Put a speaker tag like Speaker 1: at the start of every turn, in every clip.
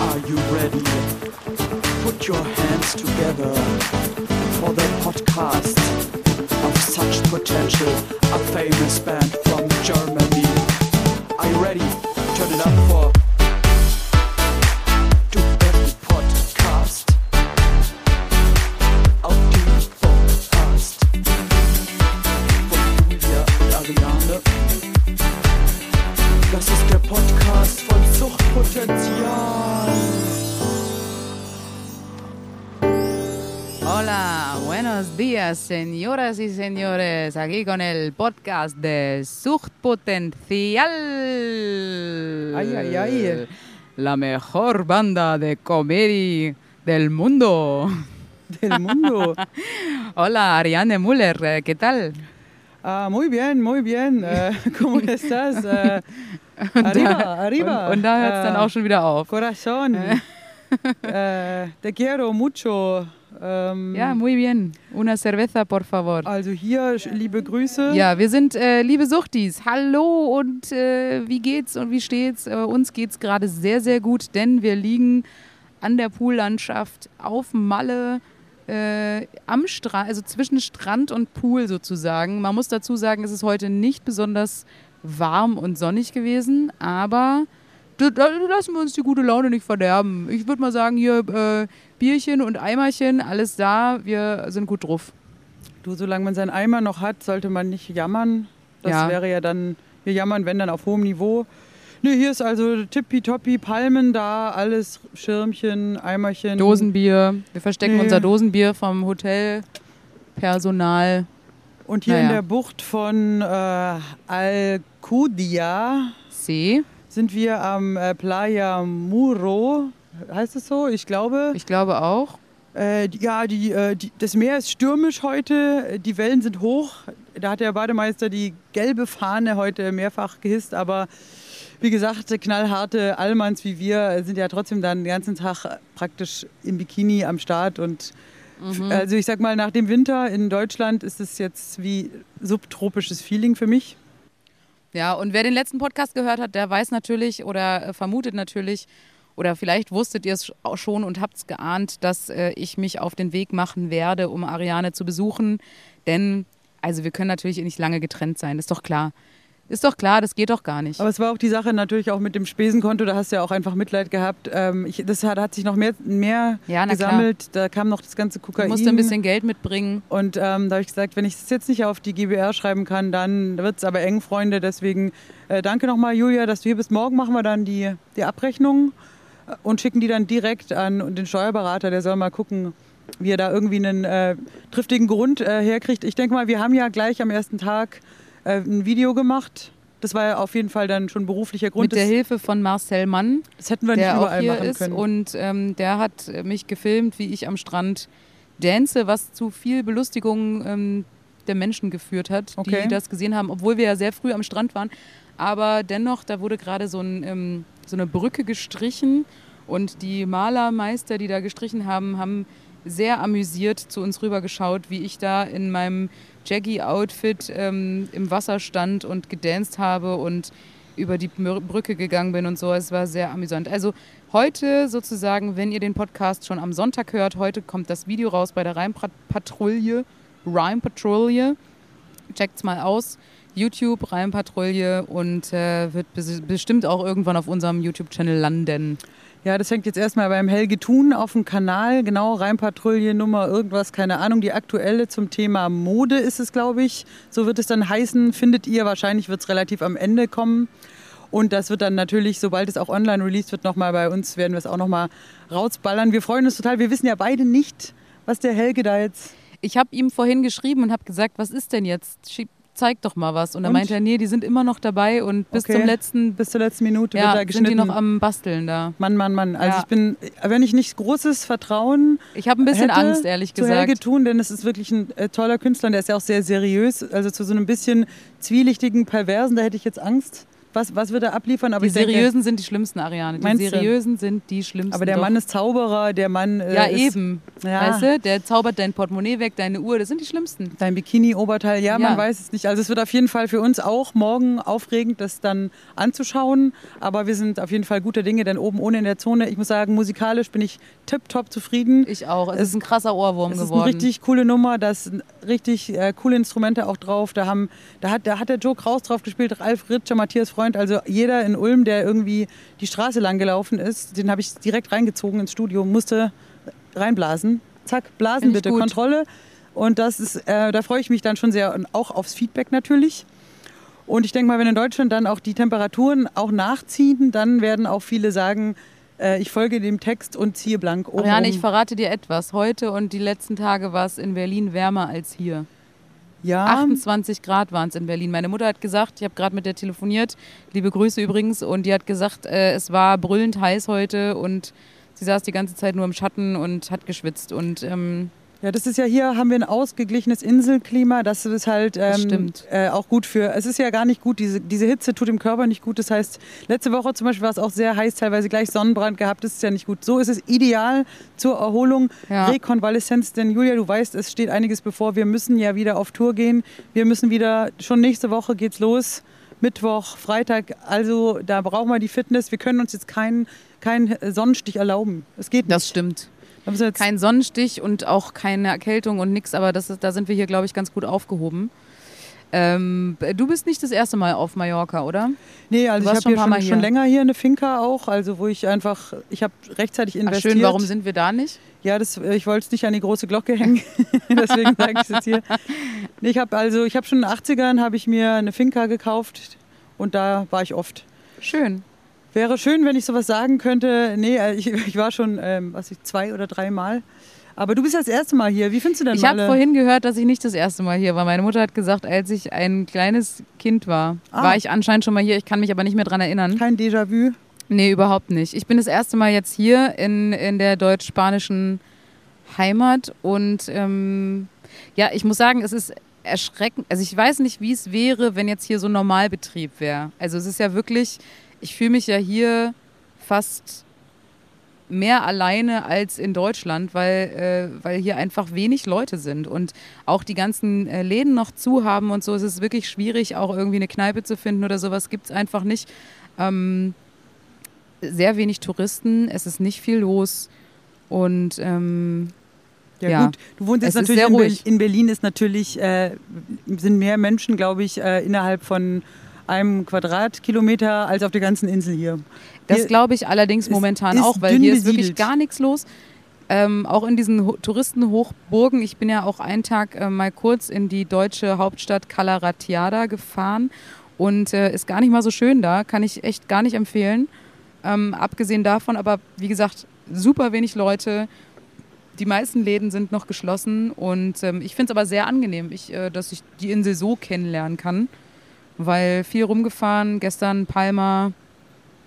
Speaker 1: Are you ready? Put your hands together for the podcast of such potential, a famous band from Germany. Are you ready? Turn it up for
Speaker 2: días, señoras y señores. Aquí con el podcast de Suchtpotencial.
Speaker 3: Ay, ay, ay.
Speaker 2: La mejor banda de comedia del mundo.
Speaker 3: Del mundo.
Speaker 2: Hola, Ariane Müller, eh, ¿qué tal?
Speaker 3: Ah, muy bien, muy bien. Äh, ¿Cómo estás? Arriba, arriba.
Speaker 2: Und, und da hört es dann auch schon wieder auf.
Speaker 3: Corazón. te quiero mucho. Ähm,
Speaker 2: Ja, muy bien. Una cerveza, por favor.
Speaker 3: Also hier, liebe Grüße.
Speaker 2: Ja, wir sind äh, liebe Suchtis. Hallo und äh, wie geht's und wie steht's? Äh, uns geht's gerade sehr, sehr gut, denn wir liegen an der Poollandschaft auf Malle äh, am Strand, also zwischen Strand und Pool sozusagen. Man muss dazu sagen, es ist heute nicht besonders warm und sonnig gewesen, aber da, da lassen wir uns die gute Laune nicht verderben. Ich würde mal sagen, hier äh, Bierchen und Eimerchen, alles da, wir sind gut drauf.
Speaker 3: Du, solange man seinen Eimer noch hat, sollte man nicht jammern. Das
Speaker 2: Ja.
Speaker 3: wäre ja dann, wir jammern, wenn dann auf hohem Niveau. Ne, hier ist also tippitoppi, Palmen da, alles Schirmchen, Eimerchen.
Speaker 2: Dosenbier. Wir verstecken
Speaker 3: Nee.
Speaker 2: unser Dosenbier vom Hotelpersonal.
Speaker 3: Und hier in
Speaker 2: Naja.
Speaker 3: der Bucht von äh, Alcudia
Speaker 2: C.
Speaker 3: sind wir am äh, Playa Muro. Heißt es so? Ich glaube.
Speaker 2: Ich glaube auch.
Speaker 3: Äh, die- ja, die, äh, die, das Meer ist stürmisch heute. Die Wellen sind hoch. Da hat der Bademeister die gelbe Fahne heute mehrfach gehisst. Aber wie gesagt, knallharte Allmanns wie wir sind ja trotzdem dann den ganzen Tag praktisch im Bikini am Start. Und
Speaker 2: Mhm.
Speaker 3: also ich sag mal, nach dem Winter in Deutschland ist es jetzt wie subtropisches Feeling für mich.
Speaker 2: Ja, und wer den letzten Podcast gehört hat, der weiß natürlich oder vermutet natürlich, oder vielleicht wusstet ihr es auch schon und habt es geahnt, dass äh, ich mich auf den Weg machen werde, um Ariane zu besuchen. Denn, also wir können natürlich nicht lange getrennt sein, ist doch klar. Ist doch klar, das geht doch gar nicht.
Speaker 3: Aber es war auch die Sache natürlich auch mit dem Spesenkonto, da hast du ja auch einfach Mitleid gehabt. Ähm, ich, das hat, hat sich noch mehr, mehr
Speaker 2: Ja, na klar.
Speaker 3: gesammelt. Da kam noch das ganze
Speaker 2: Du
Speaker 3: Kokain.
Speaker 2: musst ein bisschen Geld mitbringen.
Speaker 3: Und ähm, da habe ich gesagt, wenn ich es jetzt nicht auf die GBR schreiben kann, dann wird es aber eng, Freunde. Deswegen äh, danke nochmal, Julia, dass du hier bist. Morgen machen wir dann die, die Abrechnung und schicken die dann direkt an den Steuerberater. Der soll mal gucken, wie er da irgendwie einen äh, triftigen Grund äh, herkriegt. Ich denke mal, wir haben ja gleich am ersten Tag äh, ein Video gemacht. Das war ja auf jeden Fall dann schon beruflicher Grund.
Speaker 2: Mit der
Speaker 3: das,
Speaker 2: Hilfe von Marcel Mann.
Speaker 3: das hätten wir nicht
Speaker 2: der auch
Speaker 3: überall
Speaker 2: hier
Speaker 3: machen
Speaker 2: ist
Speaker 3: können.
Speaker 2: und ähm, der hat mich gefilmt, wie ich am Strand dance, was zu viel Belustigung ähm, der Menschen geführt hat,
Speaker 3: Okay.
Speaker 2: die das gesehen haben, obwohl wir ja sehr früh am Strand waren. Aber dennoch, da wurde gerade so, ein, ähm, so eine Brücke gestrichen und die Malermeister, die da gestrichen haben, haben sehr amüsiert zu uns rübergeschaut, wie ich da in meinem Jaggy-Outfit ähm, im Wasser stand und gedanced habe und über die Brücke gegangen bin und so. Es war sehr amüsant. Also heute sozusagen, wenn ihr den Podcast schon am Sonntag hört, heute kommt das Video raus bei der Reimpatrouille. Reimpatrouille. Checkt's mal aus. YouTube, Reimpatrouille und äh, wird bes bestimmt auch irgendwann auf unserem YouTube-Channel landen.
Speaker 3: Ja, das hängt jetzt erstmal beim Helge Thun auf dem Kanal, genau, Reimpatrouille Nummer irgendwas, keine Ahnung. Die aktuelle zum Thema Mode ist es, glaube ich. So wird es dann heißen, findet ihr. Wahrscheinlich wird es relativ am Ende kommen. Und das wird dann natürlich, sobald es auch online released wird, nochmal bei uns, werden wir es auch nochmal rausballern. Wir freuen uns total. Wir wissen ja beide nicht, was der Helge da jetzt...
Speaker 2: Ich habe ihm vorhin geschrieben und habe gesagt, was ist denn jetzt? Schieb, zeig doch mal was. Und er
Speaker 3: Und?
Speaker 2: meinte er, nee, die sind immer noch dabei und bis
Speaker 3: Okay.
Speaker 2: zum letzten
Speaker 3: Bis zur letzten Minute
Speaker 2: ja,
Speaker 3: wird da
Speaker 2: sind
Speaker 3: geschnitten.
Speaker 2: die noch am Basteln da.
Speaker 3: Mann, Mann, Mann. Also
Speaker 2: Ja.
Speaker 3: ich bin, wenn ich nicht großes Vertrauen
Speaker 2: Ich habe ein bisschen
Speaker 3: hätte
Speaker 2: Angst, ehrlich
Speaker 3: zu Helge
Speaker 2: gesagt.
Speaker 3: tun, denn es ist wirklich ein äh, toller Künstler und der ist ja auch sehr seriös. Also zu so einem bisschen zwielichtigen, perversen, da hätte ich jetzt Angst. Was, was wird er abliefern? Aber
Speaker 2: Die
Speaker 3: ich denke,
Speaker 2: seriösen sind die schlimmsten, Ariane. Die
Speaker 3: Meinst du?
Speaker 2: seriösen sind die schlimmsten.
Speaker 3: aber der
Speaker 2: doch.
Speaker 3: Mann ist Zauberer, der Mann äh,
Speaker 2: Ja,
Speaker 3: ist
Speaker 2: eben.
Speaker 3: Ja.
Speaker 2: Weißt du, der zaubert dein Portemonnaie weg, deine Uhr, das sind die schlimmsten.
Speaker 3: Dein Bikini-Oberteil, ja, man
Speaker 2: Ja.
Speaker 3: weiß es nicht. Also es wird auf jeden Fall für uns auch morgen aufregend, das dann anzuschauen. Aber wir sind auf jeden Fall guter Dinge, denn oben ohne in der Zone, ich muss sagen, musikalisch bin ich tipptopp zufrieden.
Speaker 2: Ich auch. Es,
Speaker 3: Es-
Speaker 2: ist ein krasser Ohrwurm
Speaker 3: Es ist eine
Speaker 2: geworden.
Speaker 3: richtig coole Nummer, da sind richtig äh, coole Instrumente auch drauf. Da, haben, da, hat, da hat der Joe Kraus drauf gespielt, Ralf Ritscher, Matthias Freund. Also jeder in Ulm, der irgendwie die Straße lang gelaufen ist, den habe ich direkt reingezogen ins Studio, musste reinblasen. Zack, blasen bitte,
Speaker 2: gut.
Speaker 3: Kontrolle. Und das ist, äh, da freue ich mich dann schon sehr und auch aufs Feedback natürlich. Und ich denke mal, wenn in Deutschland dann auch die Temperaturen auch nachziehen, dann werden auch viele sagen, äh, ich folge dem Text und ziehe blank oben.
Speaker 2: Ariane, ich verrate dir etwas. Heute und die letzten Tage war es in Berlin wärmer als hier.
Speaker 3: Ja,
Speaker 2: 28 Grad waren es in Berlin. Meine Mutter hat gesagt, ich habe gerade mit der telefoniert, liebe Grüße übrigens, und die hat gesagt, äh, es war brüllend heiß heute und sie saß die ganze Zeit nur im Schatten und hat geschwitzt. Und ähm,
Speaker 3: Ja, das ist ja hier, haben wir ein ausgeglichenes Inselklima. Das ist halt ähm. Äh, auch gut für. Es ist ja gar nicht gut, diese, diese Hitze tut dem Körper nicht gut. Das heißt, letzte Woche zum Beispiel war es auch sehr heiß, teilweise gleich Sonnenbrand gehabt. Das ist ja nicht gut. So ist es ideal zur Erholung,
Speaker 2: Ja.
Speaker 3: Rekonvaleszenz. Denn Julia, du weißt, es steht einiges bevor. Wir müssen ja wieder auf Tour gehen. Wir müssen wieder, schon nächste Woche geht's los. Mittwoch, Freitag. Also da brauchen wir die Fitness. Wir können uns jetzt keinen keinen Sonnenstich erlauben. Es geht nicht.
Speaker 2: das stimmt. Kein Sonnenstich und auch keine Erkältung und nix, aber das ist, da sind wir hier, glaube ich, ganz gut aufgehoben. Ähm, du bist nicht das erste Mal auf Mallorca, oder?
Speaker 3: Nee, also ich habe
Speaker 2: schon
Speaker 3: schon, schon länger hier eine Finca auch, also wo ich einfach, ich habe rechtzeitig
Speaker 2: Ach,
Speaker 3: investiert.
Speaker 2: schön, warum sind wir da nicht?
Speaker 3: Ja, das, äh, ich wollte es nicht an die große Glocke hängen, deswegen sage ich es jetzt hier. Nee, ich habe also, ich habe schon in den 80ern habe ich mir eine Finca gekauft und da war ich oft.
Speaker 2: Schön.
Speaker 3: Wäre schön, wenn ich sowas sagen könnte. Nee, äh, ich, ich war schon, ähm, was ich, zwei oder drei Mal. Aber du bist ja das erste Mal hier. Wie findest du denn
Speaker 2: Ich habe vorhin gehört, dass ich nicht das erste Mal hier war. Meine Mutter hat gesagt, als ich ein kleines Kind war,
Speaker 3: Ah.
Speaker 2: war ich anscheinend schon mal hier. Ich kann mich aber nicht mehr dran erinnern.
Speaker 3: Kein Déjà-vu?
Speaker 2: Nee, überhaupt nicht. Ich bin das erste Mal jetzt hier in, in der deutsch-spanischen Heimat und ähm, ja, ich muss sagen, es ist erschreckend. Also ich weiß nicht, wie es wäre, wenn jetzt hier so ein Normalbetrieb wäre. Also es ist ja wirklich, ich fühle mich ja hier fast mehr alleine als in Deutschland, weil, äh, weil hier einfach wenig Leute sind und auch die ganzen äh, Läden noch zu haben und so. Es ist wirklich schwierig, auch irgendwie eine Kneipe zu finden oder sowas gibt es einfach nicht. Ähm, sehr wenig Touristen, es ist nicht viel los und ähm,
Speaker 3: Ja,
Speaker 2: Ja.
Speaker 3: gut, du wohnst jetzt
Speaker 2: Es
Speaker 3: natürlich in,
Speaker 2: ruhig.
Speaker 3: in Berlin ist natürlich äh, sind mehr Menschen, glaube ich, äh, innerhalb von einem Quadratkilometer als auf der ganzen Insel hier.
Speaker 2: Das glaube ich allerdings momentan
Speaker 3: ist
Speaker 2: auch, weil hier ist wirklich
Speaker 3: besiedelt.
Speaker 2: gar nichts los. Ähm, auch in diesen Ho Touristenhochburgen. Ich bin ja auch einen Tag äh, mal kurz in die deutsche Hauptstadt Calaratiada gefahren und äh, ist gar nicht mal so schön da. Kann ich echt gar nicht empfehlen. Ähm, abgesehen davon, aber wie gesagt, super wenig Leute. Die meisten Läden sind noch geschlossen und ähm, ich finde es aber sehr angenehm, ich, äh, dass ich die Insel so kennenlernen kann, weil viel rumgefahren, gestern Palma,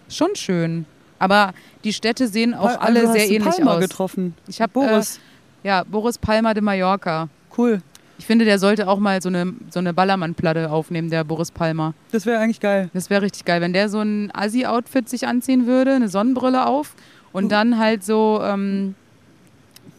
Speaker 2: schon schön. Aber die Städte sehen auch
Speaker 3: Also
Speaker 2: alle
Speaker 3: hast
Speaker 2: sehr ähnlich
Speaker 3: Palma
Speaker 2: aus.
Speaker 3: getroffen.
Speaker 2: Ich habe
Speaker 3: Boris,
Speaker 2: Äh, ja, Boris Palma de Mallorca.
Speaker 3: cool.
Speaker 2: Ich finde, der sollte auch mal so eine, so eine Ballermann-Platte aufnehmen, der Boris Palma.
Speaker 3: Das wäre eigentlich geil.
Speaker 2: Das wäre richtig geil, wenn der so ein Assi-Outfit sich anziehen würde, eine Sonnenbrille auf und dann halt so, ähm,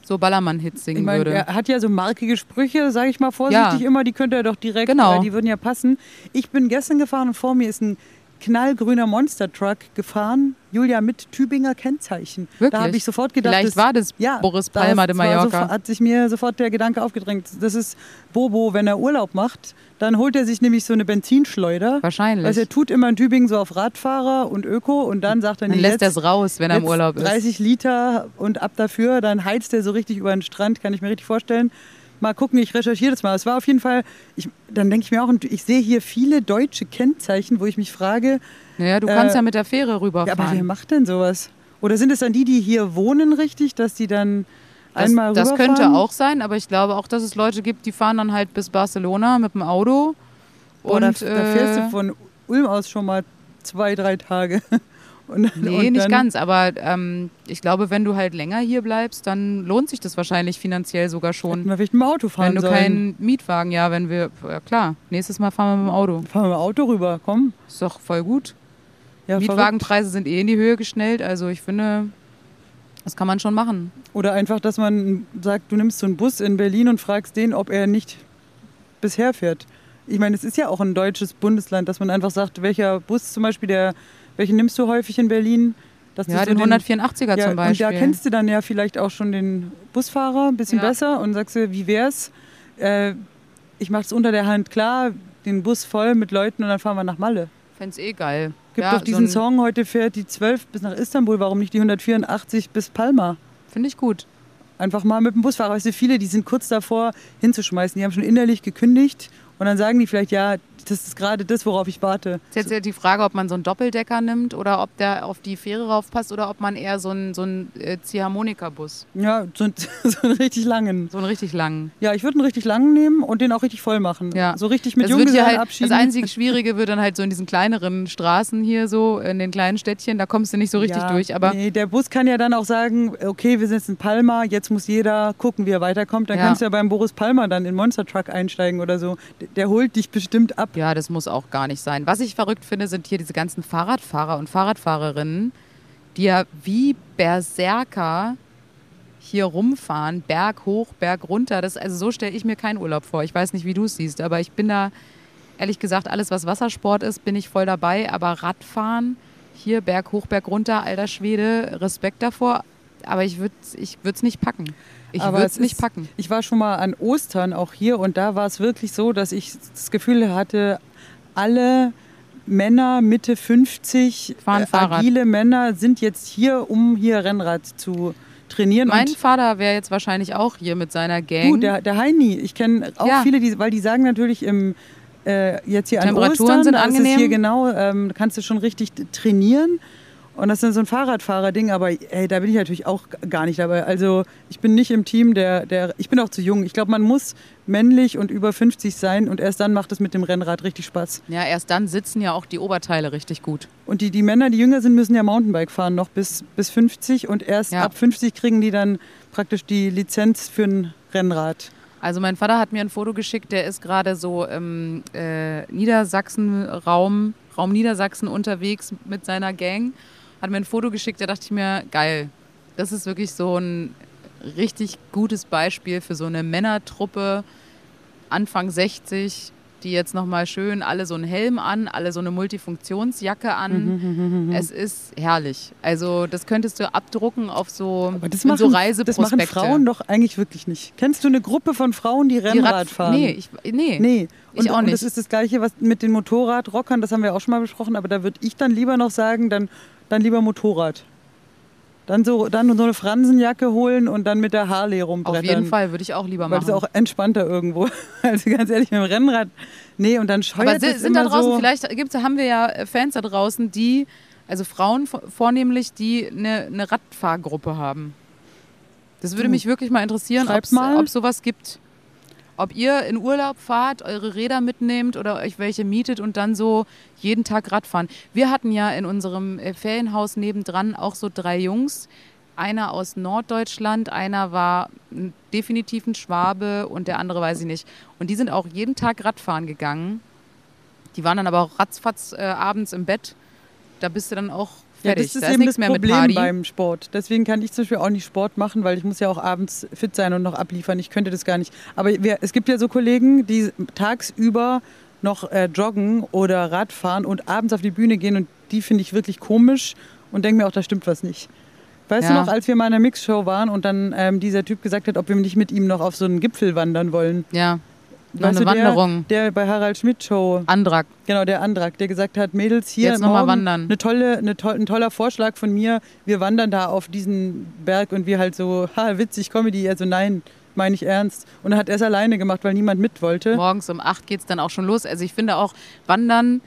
Speaker 2: so Ballermann-Hits
Speaker 3: Ich
Speaker 2: singen
Speaker 3: meine,
Speaker 2: würde.
Speaker 3: er hat ja so markige Sprüche, sage ich mal vorsichtig
Speaker 2: Ja.
Speaker 3: immer, die könnte er doch direkt,
Speaker 2: Genau.
Speaker 3: äh, die würden ja passen. Ich bin gestern gefahren und vor mir ist ein knallgrüner Monster-Truck gefahren, Julia, mit Tübinger Kennzeichen.
Speaker 2: Wirklich?
Speaker 3: Da habe ich sofort gedacht,
Speaker 2: Vielleicht
Speaker 3: das,
Speaker 2: war das
Speaker 3: ja,
Speaker 2: Boris Palma de Mallorca.
Speaker 3: sofort- hat sich mir sofort der Gedanke aufgedrängt. Das ist Bobo, wenn er Urlaub macht, dann holt er sich nämlich so eine Benzinschleuder.
Speaker 2: Wahrscheinlich.
Speaker 3: Also er tut immer in Tübingen so auf Radfahrer und Öko und dann sagt er,
Speaker 2: dann
Speaker 3: nee,
Speaker 2: lässt er es raus, wenn er im Urlaub ist.
Speaker 3: 30 Liter und ab dafür, dann heizt er so richtig über den Strand, kann ich mir richtig vorstellen. Mal gucken, ich recherchiere das mal. Es war auf jeden Fall, ich, dann denke ich mir auch, ich sehe hier viele deutsche Kennzeichen, wo ich mich frage,
Speaker 2: Naja, du kannst
Speaker 3: Äh,
Speaker 2: ja mit der Fähre
Speaker 3: ja,
Speaker 2: rüberfahren.
Speaker 3: aber wer macht denn sowas? Oder sind es dann die, die hier wohnen richtig, dass die dann
Speaker 2: das,
Speaker 3: einmal
Speaker 2: das
Speaker 3: rüberfahren?
Speaker 2: könnte auch sein, aber ich glaube auch, dass es Leute gibt, die fahren dann halt bis Barcelona mit dem Auto.
Speaker 3: Boah, da,
Speaker 2: und,
Speaker 3: da fährst
Speaker 2: äh,
Speaker 3: du von Ulm aus schon mal zwei, drei Tage. Und,
Speaker 2: Nee,
Speaker 3: und
Speaker 2: nicht ganz, aber ähm, ich glaube, wenn du halt länger hier bleibst, dann lohnt sich das wahrscheinlich finanziell sogar
Speaker 3: Hätten
Speaker 2: schon.
Speaker 3: wir vielleicht mit dem Auto fahren
Speaker 2: Wenn du
Speaker 3: sollen.
Speaker 2: keinen Mietwagen, ja, wenn wir, ja klar, nächstes Mal fahren wir mit dem Auto.
Speaker 3: Fahren wir mit dem Auto rüber, komm.
Speaker 2: Ist doch voll gut.
Speaker 3: Ja, verrückt.
Speaker 2: Mietwagenpreise sind eh in die Höhe geschnellt. Also ich finde, das kann man schon machen.
Speaker 3: Oder einfach, dass man sagt, du nimmst so einen Bus in Berlin und fragst den, ob er nicht bisher fährt. Ich meine, es ist ja auch ein deutsches Bundesland, dass man einfach sagt, welcher Bus zum Beispiel, der, welchen nimmst du häufig in Berlin?
Speaker 2: Ja,
Speaker 3: du so
Speaker 2: den 184er
Speaker 3: ja,
Speaker 2: zum Beispiel.
Speaker 3: Und da kennst du dann ja vielleicht auch schon den Busfahrer ein bisschen
Speaker 2: Ja.
Speaker 3: besser und sagst du, wie wär's? Äh, ich mach's unter der Hand klar, den Bus voll mit Leuten und dann fahren wir nach Malle.
Speaker 2: Fände es eh geil.
Speaker 3: Gibt
Speaker 2: ja,
Speaker 3: doch diesen
Speaker 2: so
Speaker 3: Song, heute fährt die 12 bis nach Istanbul, warum nicht die 184 bis Palma?
Speaker 2: Finde ich gut.
Speaker 3: Einfach mal mit dem Busfahrer. Weißt du, viele, die sind kurz davor hinzuschmeißen. Die haben schon innerlich gekündigt und dann sagen die vielleicht, ja, das ist gerade das, worauf ich warte.
Speaker 2: Ist jetzt ja die Frage, ob man so einen Doppeldecker nimmt oder ob der auf die Fähre raufpasst oder ob man eher so einen, so einen äh, Ziehharmonika-Bus,
Speaker 3: Ja, so, so einen richtig langen.
Speaker 2: so einen richtig langen.
Speaker 3: Ja, ich würde einen richtig langen nehmen und den auch richtig voll machen.
Speaker 2: Ja.
Speaker 3: So richtig mit
Speaker 2: das,
Speaker 3: Junggesellen
Speaker 2: halt, das
Speaker 3: abschieden.
Speaker 2: einzige Schwierige wird dann halt so in diesen kleineren Straßen hier so, in den kleinen Städtchen, da kommst du nicht so richtig
Speaker 3: ja,
Speaker 2: durch. Aber
Speaker 3: nee, der Bus kann ja dann auch sagen, okay, wir sind jetzt in Palma, jetzt muss jeder gucken, wie er weiterkommt. Dann
Speaker 2: Ja.
Speaker 3: kannst du ja beim Boris Palmer dann in Monster Truck einsteigen oder so. Der, der holt dich bestimmt ab.
Speaker 2: Ja, das muss auch gar nicht sein. Was ich verrückt finde, sind hier diese ganzen Fahrradfahrer und Fahrradfahrerinnen, die ja wie Berserker hier rumfahren, Berg hoch, Berg runter. Das, also so stelle ich mir keinen Urlaub vor. Ich weiß nicht, wie du es siehst, aber ich bin da, ehrlich gesagt, alles, was Wassersport ist, bin ich voll dabei. Aber Radfahren, hier Berg hoch, Berg runter, alter Schwede, Respekt davor. Aber ich würde es ich nicht packen. Ich würde
Speaker 3: es
Speaker 2: nicht packen.
Speaker 3: Ich war schon mal an Ostern auch hier und da war es wirklich so, dass ich das Gefühl hatte, alle Männer Mitte 50,
Speaker 2: Fahren Fahrrad.
Speaker 3: agile Männer sind jetzt hier, um hier Rennrad zu trainieren.
Speaker 2: Mein Vater wäre jetzt wahrscheinlich auch hier mit seiner Gang.
Speaker 3: du, der, der Heini, ich kenne auch
Speaker 2: Ja.
Speaker 3: viele, die, weil die sagen natürlich im äh, jetzt hier an
Speaker 2: Temperaturen
Speaker 3: Ostern,
Speaker 2: sind
Speaker 3: da ist es
Speaker 2: angenehm.
Speaker 3: hier genau, ähm, kannst du schon richtig trainieren. Und das ist so ein Fahrradfahrer-Ding, aber ey, da bin ich natürlich auch gar nicht dabei. Also ich bin nicht im Team, der, der ich bin auch zu jung. Ich glaube, man muss männlich und über 50 sein und erst dann macht es mit dem Rennrad richtig Spaß.
Speaker 2: Ja, erst dann sitzen ja auch die Oberteile richtig gut.
Speaker 3: Und die, die Männer, die jünger sind, müssen ja Mountainbike fahren, noch bis, bis 50 und erst
Speaker 2: Ja.
Speaker 3: ab 50 kriegen die dann praktisch die Lizenz für ein Rennrad.
Speaker 2: Also mein Vater hat mir ein Foto geschickt, der ist gerade so im äh, Niedersachsen-Raum, Raum Niedersachsen unterwegs mit seiner Gang. Hat mir ein Foto geschickt, da dachte ich mir, geil. Das ist wirklich so ein richtig gutes Beispiel für so eine Männertruppe Anfang 60, die jetzt nochmal schön alle so einen Helm an, alle so eine Multifunktionsjacke an. Es ist herrlich. Also das könntest du abdrucken auf so,
Speaker 3: Aber das machen,
Speaker 2: so
Speaker 3: das
Speaker 2: Reiseprospekte.
Speaker 3: machen Frauen doch eigentlich wirklich nicht. Kennst du eine Gruppe von Frauen, die
Speaker 2: Die
Speaker 3: Rennrad
Speaker 2: Rad-
Speaker 3: fahren?
Speaker 2: Nee, ich, nee.
Speaker 3: Nee.
Speaker 2: Ich
Speaker 3: Und,
Speaker 2: auch
Speaker 3: und
Speaker 2: nicht.
Speaker 3: das ist das Gleiche, was mit den Motorradrockern, das haben wir auch schon mal besprochen, aber da würde ich dann lieber noch sagen, dann, dann lieber Motorrad. Dann so, dann so eine Fransenjacke holen und dann mit der Harley
Speaker 2: Auf
Speaker 3: rumbrettern.
Speaker 2: jeden Fall würde ich auch lieber
Speaker 3: Weil
Speaker 2: machen.
Speaker 3: das ist auch entspannter irgendwo. Also ganz ehrlich, mit dem Rennrad. Nee, und dann scheuert
Speaker 2: Aber si-
Speaker 3: es
Speaker 2: sind da draußen,
Speaker 3: so.
Speaker 2: vielleicht gibt's, haben wir ja Fans da draußen, die, also Frauen vor- vornehmlich, die eine, eine Radfahrgruppe haben. Das würde mich wirklich mal interessieren, ob sowas gibt. Ob ihr in Urlaub fahrt, eure Räder mitnehmt oder euch welche mietet und dann so jeden Tag Radfahren. Wir hatten ja in unserem äh, Ferienhaus nebendran auch so drei Jungs. Einer aus Norddeutschland, einer war definitiv ein Schwabe und der andere weiß ich nicht. Und die sind auch jeden Tag Radfahren gegangen. Die waren dann aber auch ratzfatz äh, abends im Bett. Da bist du dann auch
Speaker 3: Ja, das ist
Speaker 2: da ist
Speaker 3: eben
Speaker 2: nichts
Speaker 3: das Problem beim Sport. Deswegen kann ich zum Beispiel auch nicht Sport machen, weil ich muss ja auch abends fit sein und noch abliefern. Ich könnte das gar nicht. Aber es gibt ja so Kollegen, die tagsüber noch äh, joggen oder Radfahren und abends auf die Bühne gehen und die finde ich wirklich komisch und denke mir auch, da stimmt was nicht. Weißt
Speaker 2: Ja.
Speaker 3: du noch, als wir mal in einer Mixshow waren und dann ähm, dieser Typ gesagt hat, ob wir nicht mit ihm noch auf so einen Gipfel wandern wollen?
Speaker 2: Ja, noch eine
Speaker 3: du, der-
Speaker 2: Wanderung.
Speaker 3: Der bei Harald Schmidt Show
Speaker 2: Andrak.
Speaker 3: Genau, der Antrag, der gesagt hat, Mädels, hier
Speaker 2: Jetzt noch mal
Speaker 3: morgen
Speaker 2: wandern.
Speaker 3: Eine tolle, eine to ein toller Vorschlag von mir. Wir wandern da auf diesen Berg und wir halt so, ha, witzig, Comedy. Also nein, meine ich ernst. Und dann hat er es alleine gemacht, weil niemand mit wollte.
Speaker 2: Morgens um 8 geht es dann auch schon los. Also ich finde auch, Wandern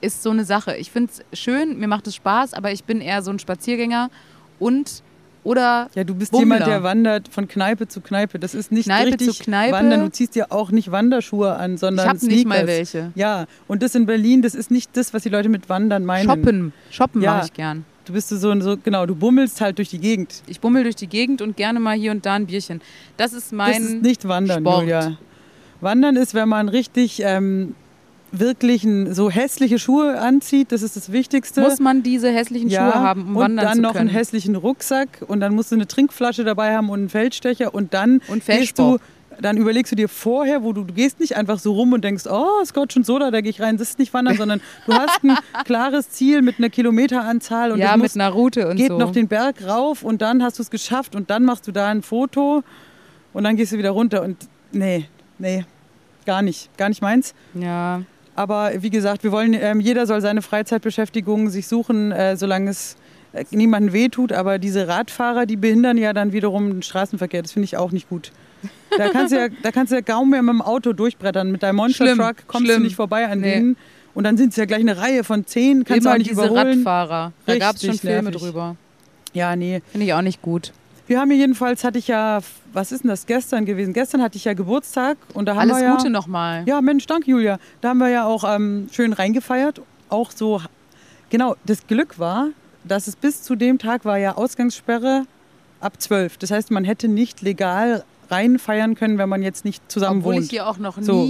Speaker 2: ist so eine Sache. Ich finde es schön, mir macht es Spaß, aber ich bin eher so ein Spaziergänger und oder
Speaker 3: Ja, du bist
Speaker 2: Bummler.
Speaker 3: jemand, der wandert von Kneipe zu Kneipe. Das ist nicht
Speaker 2: Kneipe
Speaker 3: richtig
Speaker 2: zu Kneipe.
Speaker 3: wandern. Du ziehst dir auch nicht Wanderschuhe an, sondern
Speaker 2: ich habe nicht mal welche.
Speaker 3: Ja, und das in Berlin, das ist nicht das, was die Leute mit Wandern meinen.
Speaker 2: Shoppen, shoppen
Speaker 3: Ja.
Speaker 2: mache ich gern.
Speaker 3: Du bist so, so, genau, du bummelst halt durch die Gegend.
Speaker 2: Ich bummel durch die Gegend und gerne mal hier und da ein Bierchen. Das ist mein
Speaker 3: das ist nicht Wandern,
Speaker 2: Sport.
Speaker 3: Julia. Wandern ist, wenn man richtig ähm, wirklich so hässliche Schuhe anzieht, das ist das Wichtigste.
Speaker 2: Muss man diese hässlichen
Speaker 3: ja,
Speaker 2: Schuhe haben, um
Speaker 3: und
Speaker 2: wandern
Speaker 3: dann
Speaker 2: zu
Speaker 3: noch
Speaker 2: können?
Speaker 3: einen hässlichen Rucksack und dann musst du eine Trinkflasche dabei haben und einen Feldstecher und dann
Speaker 2: Und
Speaker 3: gehst du, dann überlegst du dir vorher, wo du, du gehst nicht einfach so rum und denkst, oh, Scotch und Soda, da gehe ich rein, das ist nicht wandern, sondern du hast ein klares Ziel mit einer Kilometeranzahl und
Speaker 2: ja, mit einer Route und
Speaker 3: geht
Speaker 2: so.
Speaker 3: noch den Berg rauf und dann hast du es geschafft und dann machst du da ein Foto und dann gehst du wieder runter und nee, nee, gar nicht, gar nicht meins.
Speaker 2: ja,
Speaker 3: Aber wie gesagt, wir wollen, ähm, jeder soll seine Freizeitbeschäftigung sich suchen, äh, solange es äh, niemandem wehtut. Aber diese Radfahrer, die behindern ja dann wiederum den Straßenverkehr. Das finde ich auch nicht gut. Da kannst du ja, da kannst du ja kaum mehr mit dem Auto durchbrettern. Mit deinem Monster
Speaker 2: Schlimm,
Speaker 3: Truck kommst
Speaker 2: schlimm.
Speaker 3: du nicht vorbei an
Speaker 2: Nee.
Speaker 3: denen. Und dann sind es ja gleich eine Reihe von zehn, kannst du
Speaker 2: immer
Speaker 3: auch nicht
Speaker 2: diese
Speaker 3: überholen.
Speaker 2: Radfahrer. Da gab es schon Filme
Speaker 3: nervig.
Speaker 2: drüber.
Speaker 3: Ja, nee.
Speaker 2: Finde ich auch nicht gut.
Speaker 3: Wir haben hier jedenfalls, hatte ich ja, was ist denn das gestern gewesen? Gestern hatte ich ja Geburtstag und da haben
Speaker 2: Alles
Speaker 3: wir ja,
Speaker 2: Gute nochmal.
Speaker 3: Ja, Mensch, danke Julia. Da haben wir ja auch ähm, schön reingefeiert. Auch so, genau, das Glück war, dass es bis zu dem Tag war ja Ausgangssperre ab 12. Das heißt, man hätte nicht legal reinfeiern können, wenn man jetzt nicht zusammen
Speaker 2: Obwohl
Speaker 3: wohnt.
Speaker 2: ich hier auch noch
Speaker 3: So.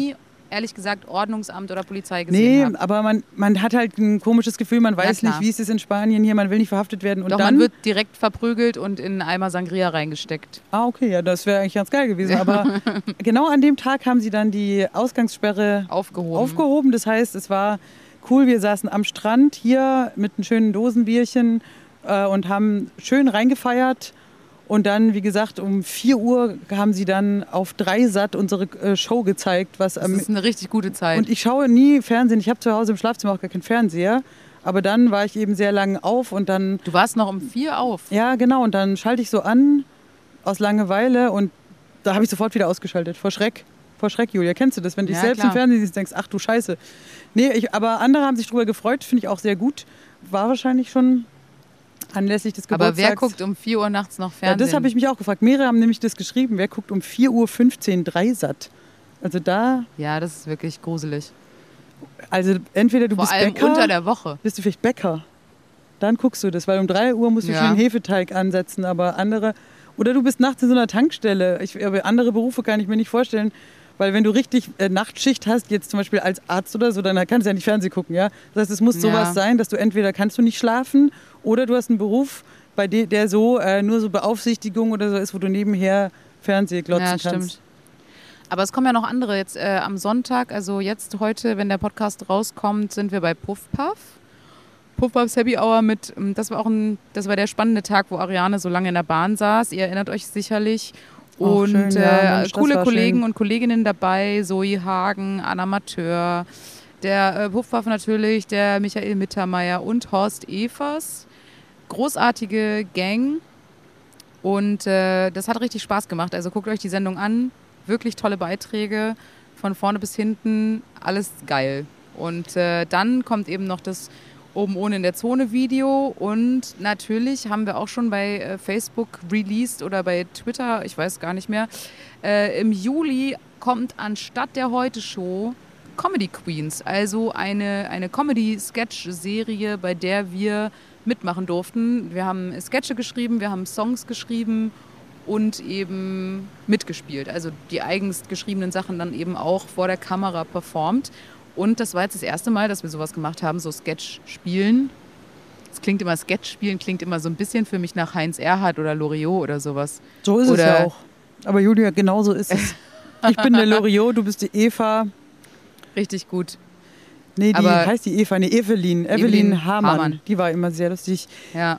Speaker 2: Ehrlich gesagt, Ordnungsamt oder Polizei
Speaker 3: Nee,
Speaker 2: gesehen habe.
Speaker 3: aber man, man hat halt ein komisches Gefühl, man weiß
Speaker 2: klar.
Speaker 3: nicht, wie ist es in Spanien hier, man will nicht verhaftet werden. Und
Speaker 2: Doch,
Speaker 3: dann,
Speaker 2: man wird direkt verprügelt und in einen Eimer Sangria reingesteckt.
Speaker 3: Ah, okay, ja, das wäre eigentlich ganz geil gewesen. Aber genau an dem Tag haben sie dann die Ausgangssperre
Speaker 2: Aufgehoben.
Speaker 3: aufgehoben. Das heißt, es war cool. Wir saßen am Strand hier mit einem schönen Dosenbierchen äh, und haben schön reingefeiert. Und dann, wie gesagt, um 4 Uhr haben sie dann auf Dreisat unsere äh, Show gezeigt. Was,
Speaker 2: das ist eine richtig gute Zeit.
Speaker 3: und ich schaue nie Fernsehen. Ich habe zu Hause im Schlafzimmer auch gar keinen Fernseher. Aber dann war ich eben sehr lange auf und dann,
Speaker 2: du warst noch um vier auf.
Speaker 3: ja genau, und dann schalte ich so an aus Langeweile und da habe ich sofort wieder ausgeschaltet. Vor Schreck. Vor Schreck, Julia. Kennst du das? Wenn du dich
Speaker 2: Ja,
Speaker 3: selbst
Speaker 2: klar.
Speaker 3: im Fernsehen siehst, denkst, ach du Scheiße. Nee, ich, aber andere haben sich darüber gefreut, finde ich auch sehr gut. War wahrscheinlich schon anlässlich des
Speaker 2: Aber
Speaker 3: Geburtstags.
Speaker 2: wer guckt um 4 Uhr nachts noch
Speaker 3: Ja,
Speaker 2: Fernsehen?
Speaker 3: das habe ich mich auch gefragt. Mehrere haben nämlich das geschrieben. Wer guckt um 4.15 Uhr Dreisat? Also da,
Speaker 2: Ja, das ist wirklich gruselig.
Speaker 3: also entweder du
Speaker 2: Vor
Speaker 3: bist
Speaker 2: allem
Speaker 3: Bäcker,
Speaker 2: unter der Woche.
Speaker 3: bist du vielleicht Bäcker. Dann guckst du das, weil um 3 Uhr musst du
Speaker 2: Ja.
Speaker 3: schon den Hefeteig ansetzen, aber andere... Oder du bist nachts in so einer Tankstelle. Ich, aber andere Berufe kann ich mir nicht vorstellen. Weil wenn du richtig äh, Nachtschicht hast, jetzt zum Beispiel als Arzt oder so, dann kannst du ja nicht Fernsehen gucken. Ja? Das heißt, es muss
Speaker 2: Ja.
Speaker 3: sowas sein, dass du entweder kannst du nicht schlafen oder du hast einen Beruf, bei de der so äh, nur so Beaufsichtigung oder so ist, wo du nebenher Fernseh glotzen
Speaker 2: Ja,
Speaker 3: kannst.
Speaker 2: stimmt. Aber es kommen ja noch andere. Jetzt äh, am Sonntag, also jetzt heute, wenn der Podcast rauskommt, sind wir bei Puff Puff. Puff Puffs Happy Hour mit, ähm, das war auch ein, das war der spannende Tag, wo Ariane so lange in der Bahn saß. Ihr erinnert euch sicherlich.
Speaker 3: Ach,
Speaker 2: Und
Speaker 3: schön, ja,
Speaker 2: äh,
Speaker 3: Mensch, das
Speaker 2: coole Kollegen
Speaker 3: schön.
Speaker 2: und Kolleginnen dabei, Zoe Hagen, Anna Mateur, der äh, Puff Puff natürlich, der Michael Mittermeier und Horst Evers. Großartige Gang. Und äh, das hat richtig Spaß gemacht. Also guckt euch die Sendung an. Wirklich tolle Beiträge. Von vorne bis hinten. Alles geil. Und äh, dann kommt eben noch das Oben ohne in der Zone Video. Und natürlich haben wir auch schon bei äh, Facebook released oder bei Twitter, ich weiß gar nicht mehr. Äh, Im Juli kommt anstatt der Heute-Show Comedy Queens. Also eine, eine Comedy-Sketch-Serie, bei der wir mitmachen durften. Wir haben Sketche geschrieben, wir haben Songs geschrieben und eben mitgespielt. Also die eigens geschriebenen Sachen dann eben auch vor der Kamera performt. Und das war jetzt das erste Mal, dass wir sowas gemacht haben, so Sketch spielen. Es klingt immer, Sketch spielen klingt immer so ein bisschen für mich nach Heinz Erhardt oder Loriot oder sowas.
Speaker 3: So ist es
Speaker 2: Oder-
Speaker 3: ja auch. Aber Julia, genau so ist es. Ich bin der Loriot, du bist die Eva.
Speaker 2: Richtig gut.
Speaker 3: Nee, die
Speaker 2: Aber-
Speaker 3: heißt die Eva, nee, Evelyn. Evelyn,
Speaker 2: Evelyn
Speaker 3: Hamann.
Speaker 2: Hamann.
Speaker 3: Die war immer sehr lustig.
Speaker 2: Ja.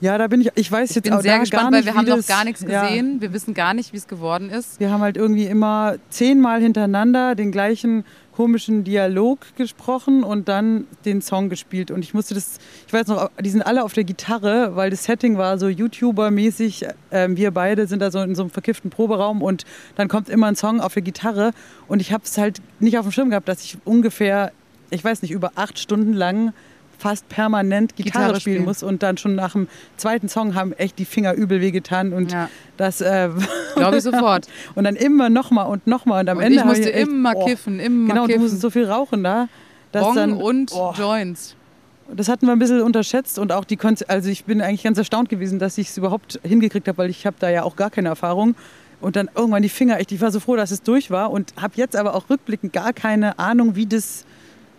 Speaker 3: Ja, da bin ich, ich weiß
Speaker 2: Ich
Speaker 3: jetzt
Speaker 2: bin
Speaker 3: auch
Speaker 2: sehr gespannt,
Speaker 3: gar
Speaker 2: weil
Speaker 3: nicht,
Speaker 2: wir haben noch
Speaker 3: das,
Speaker 2: gar nichts
Speaker 3: ja,
Speaker 2: gesehen. Wir wissen gar nicht, wie es geworden ist.
Speaker 3: Wir haben halt irgendwie immer zehnmal hintereinander den gleichen komischen Dialog gesprochen und dann den Song gespielt. Und ich musste das, ich weiß noch, die sind alle auf der Gitarre, weil das Setting war so YouTuber-mäßig. Ähm, wir beide sind da so in so einem verkifften Proberaum und dann kommt immer ein Song auf der Gitarre. Und ich habe es halt nicht auf dem Schirm gehabt, dass ich ungefähr, ich weiß nicht, über acht Stunden lang fast permanent Gitarre,
Speaker 2: Gitarre
Speaker 3: spielen
Speaker 2: spielen.
Speaker 3: muss und dann schon nach dem zweiten Song haben echt die Finger übel wehgetan und
Speaker 2: Ja.
Speaker 3: das äh,
Speaker 2: Glaube ich sofort.
Speaker 3: und dann immer nochmal und nochmal und am
Speaker 2: Und
Speaker 3: Ende
Speaker 2: ich musste
Speaker 3: echt,
Speaker 2: immer
Speaker 3: oh,
Speaker 2: kiffen, immer
Speaker 3: Genau, du
Speaker 2: kiffen.
Speaker 3: musstest so viel rauchen da. dass dann,
Speaker 2: und
Speaker 3: oh,
Speaker 2: Joints.
Speaker 3: das hatten wir ein bisschen unterschätzt und auch die Konz also ich bin eigentlich ganz erstaunt gewesen, dass ich es überhaupt hingekriegt habe, weil ich habe da ja auch gar keine Erfahrung und dann irgendwann die Finger echt, ich war so froh, dass es durch war und habe jetzt aber auch rückblickend gar keine Ahnung, wie das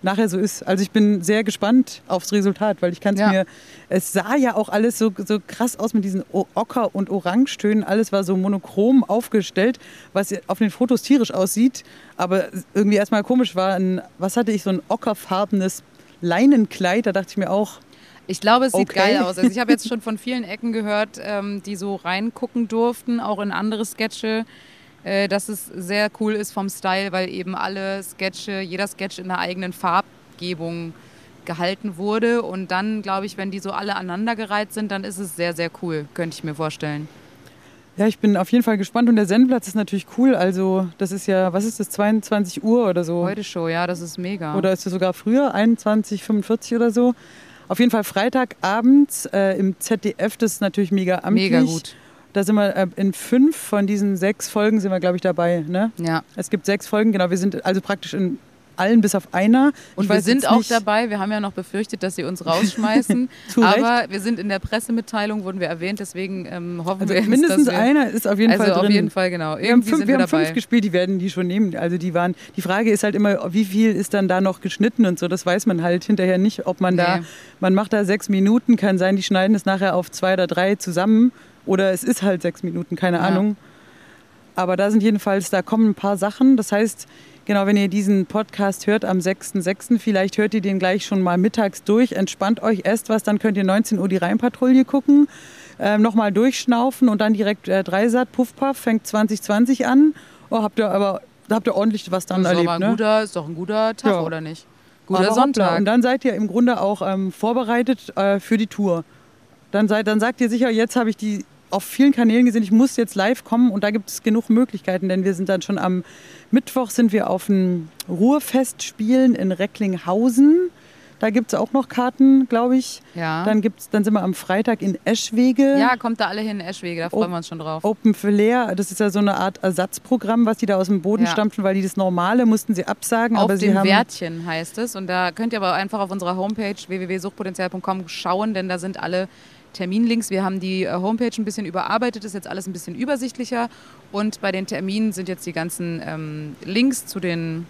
Speaker 3: nachher so ist. Also ich bin sehr gespannt aufs Resultat, weil ich kann es
Speaker 2: Ja.
Speaker 3: mir, es sah ja auch alles so, so krass aus mit diesen Ocker- und Orangetönen. Alles war so monochrom aufgestellt, was auf den Fotos tierisch aussieht, aber irgendwie erstmal komisch war. Ein, was hatte ich, so ein ockerfarbenes Leinenkleid, da dachte ich mir auch,
Speaker 2: Ich glaube, es sieht
Speaker 3: Okay.
Speaker 2: geil aus. Also ich habe jetzt schon von vielen Ecken gehört, ähm, die so reingucken durften, auch in andere Sketche, äh, dass es sehr cool ist vom Style, weil eben alle Sketche, jeder Sketch in einer eigenen Farbgebung gehalten wurde. Und dann, glaube ich, wenn die so alle aneinandergereiht sind, dann ist es sehr, sehr cool, könnte ich mir vorstellen.
Speaker 3: Ja, ich bin auf jeden Fall gespannt und der Sendeplatz ist natürlich cool. Also das ist ja, was ist das, 22 Uhr oder so?
Speaker 2: Heute Show, ja, das ist mega.
Speaker 3: Oder ist es sogar früher, 21.45 oder so? Auf jeden Fall Freitagabends äh, im ZDF, das ist natürlich mega amtlich.
Speaker 2: mega gut.
Speaker 3: Da sind wir äh, in fünf von diesen sechs Folgen sind wir, glaube ich, dabei. Ne?
Speaker 2: Ja.
Speaker 3: Es gibt sechs Folgen, genau. Wir sind also praktisch in allen bis auf einer.
Speaker 2: Und
Speaker 3: Ich
Speaker 2: wir sind auch
Speaker 3: nicht-
Speaker 2: dabei. Wir haben ja noch befürchtet, dass sie uns rausschmeißen.
Speaker 3: Zu Recht.
Speaker 2: aber wir sind in der Pressemitteilung, wurden wir erwähnt. Deswegen ähm, hoffen
Speaker 3: Also
Speaker 2: wir jetzt,
Speaker 3: mindestens
Speaker 2: dass wir,
Speaker 3: einer ist auf jeden
Speaker 2: also
Speaker 3: Fall drin.
Speaker 2: auf jeden Fall, genau.
Speaker 3: Wir haben,
Speaker 2: Irgendwie
Speaker 3: fünf,
Speaker 2: sind
Speaker 3: wir
Speaker 2: wir
Speaker 3: haben
Speaker 2: dabei.
Speaker 3: fünf gespielt, die werden die schon nehmen. Also die waren. Die Frage ist halt immer, wie viel ist dann da noch geschnitten und so. Das weiß man halt hinterher nicht, ob man da.
Speaker 2: Nee.
Speaker 3: Man macht da sechs Minuten, kann sein, die schneiden es nachher auf zwei oder drei zusammen. Oder es ist halt sechs Minuten, keine
Speaker 2: Ja.
Speaker 3: Ahnung. Aber da sind jedenfalls, da kommen ein paar Sachen. Das heißt, genau, wenn ihr diesen Podcast hört am 6.6., vielleicht hört ihr den gleich schon mal mittags durch. Entspannt euch, esst was, dann könnt ihr 19 Uhr die Rheinpatrouille gucken. Ähm, Nochmal durchschnaufen und dann direkt äh, Dreisat, Puff Puff, fängt 2020 an. Oh, habt ihr aber da habt ihr ordentlich was dann
Speaker 2: ist,
Speaker 3: erlebt,
Speaker 2: aber ein
Speaker 3: ne?
Speaker 2: guter, ist doch ein guter Tag,
Speaker 3: Ja.
Speaker 2: oder nicht? Guter
Speaker 3: Aber hoppla.
Speaker 2: Sonntag.
Speaker 3: Und dann seid ihr im Grunde auch ähm, vorbereitet äh, für die Tour. Dann, seid, dann sagt ihr sicher, jetzt habe ich die auf vielen Kanälen gesehen, ich muss jetzt live kommen und da gibt es genug Möglichkeiten, denn wir sind dann schon am Mittwoch sind wir auf dem Ruhrfest spielen in Recklinghausen. Da gibt es auch noch Karten, glaube ich.
Speaker 2: ja.
Speaker 3: Dann, gibt's, dann sind wir am Freitag in Eschwege.
Speaker 2: ja, kommt da alle hin, Eschwege, da freuen
Speaker 3: Oh.
Speaker 2: wir uns schon drauf.
Speaker 3: Open Flair, das ist ja so eine Art Ersatzprogramm, was die da aus dem Boden
Speaker 2: Ja.
Speaker 3: stampfen, weil die das Normale mussten sie absagen.
Speaker 2: Auf
Speaker 3: aber sie
Speaker 2: dem Wärtchen heißt es. Und da könnt ihr aber einfach auf unserer Homepage www.suchtpotenzial.com schauen, denn da sind alle Terminlinks. Wir haben die äh, Homepage ein bisschen überarbeitet, ist jetzt alles ein bisschen übersichtlicher. Und bei den Terminen sind jetzt die ganzen ähm, Links zu den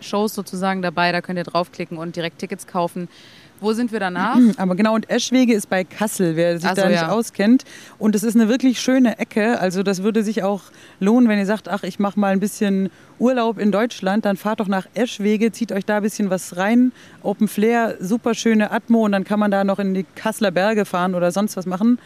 Speaker 2: Shows sozusagen dabei. Da könnt ihr draufklicken und direkt Tickets kaufen. Wo sind wir danach?
Speaker 3: Aber genau, und Eschwege ist bei Kassel, wer sich
Speaker 2: so,
Speaker 3: da nicht
Speaker 2: ja.
Speaker 3: auskennt. Und es ist eine wirklich schöne Ecke. Also das würde sich auch lohnen, wenn ihr sagt, ach, ich mache mal ein bisschen Urlaub in Deutschland, dann fahrt doch nach Eschwege, zieht euch da ein bisschen was rein. Open Flair, super schöne Atmo und dann kann man da noch in die Kasseler Berge fahren oder sonst was machen.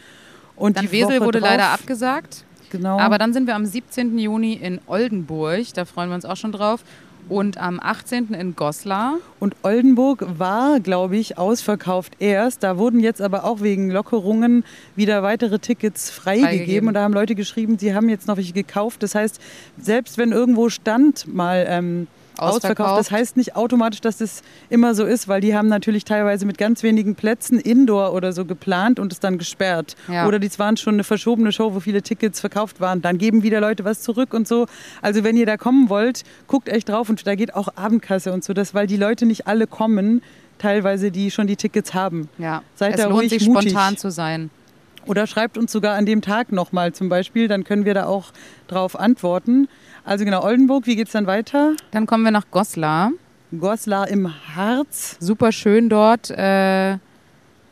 Speaker 3: Und
Speaker 2: Dann
Speaker 3: die
Speaker 2: Wesel
Speaker 3: Woche
Speaker 2: wurde
Speaker 3: drauf,
Speaker 2: leider abgesagt.
Speaker 3: Genau.
Speaker 2: Aber dann sind wir am 17. Juni in Oldenburg. Da freuen wir uns auch schon drauf. Und am 18. in Goslar.
Speaker 3: Und Oldenburg war, glaube ich, ausverkauft erst. Da wurden jetzt aber auch wegen Lockerungen wieder weitere Tickets freigegeben. Und da haben Leute geschrieben, sie haben jetzt noch welche gekauft. Das heißt, selbst wenn irgendwo stand mal ähm, ausverkauft,
Speaker 2: Ausverkauft.
Speaker 3: das heißt nicht automatisch, dass das immer so ist, weil die haben natürlich teilweise mit ganz wenigen Plätzen Indoor oder so geplant und es dann gesperrt.
Speaker 2: Ja.
Speaker 3: Oder dies waren schon eine verschobene Show, wo viele Tickets verkauft waren. Dann geben wieder Leute was zurück und so. Also wenn ihr da kommen wollt, guckt echt drauf und da geht auch Abendkasse und so, das, weil die Leute nicht alle kommen, teilweise die schon die Tickets haben.
Speaker 2: Ja,
Speaker 3: Seid
Speaker 2: es
Speaker 3: da
Speaker 2: lohnt
Speaker 3: ruhig
Speaker 2: sich
Speaker 3: mutig.
Speaker 2: spontan zu sein.
Speaker 3: Oder schreibt uns sogar an dem Tag nochmal zum Beispiel, dann können wir da auch drauf antworten. Also genau, Oldenburg, wie geht's dann weiter?
Speaker 2: Dann kommen wir nach Goslar.
Speaker 3: Goslar im Harz.
Speaker 2: Super schön dort. Äh,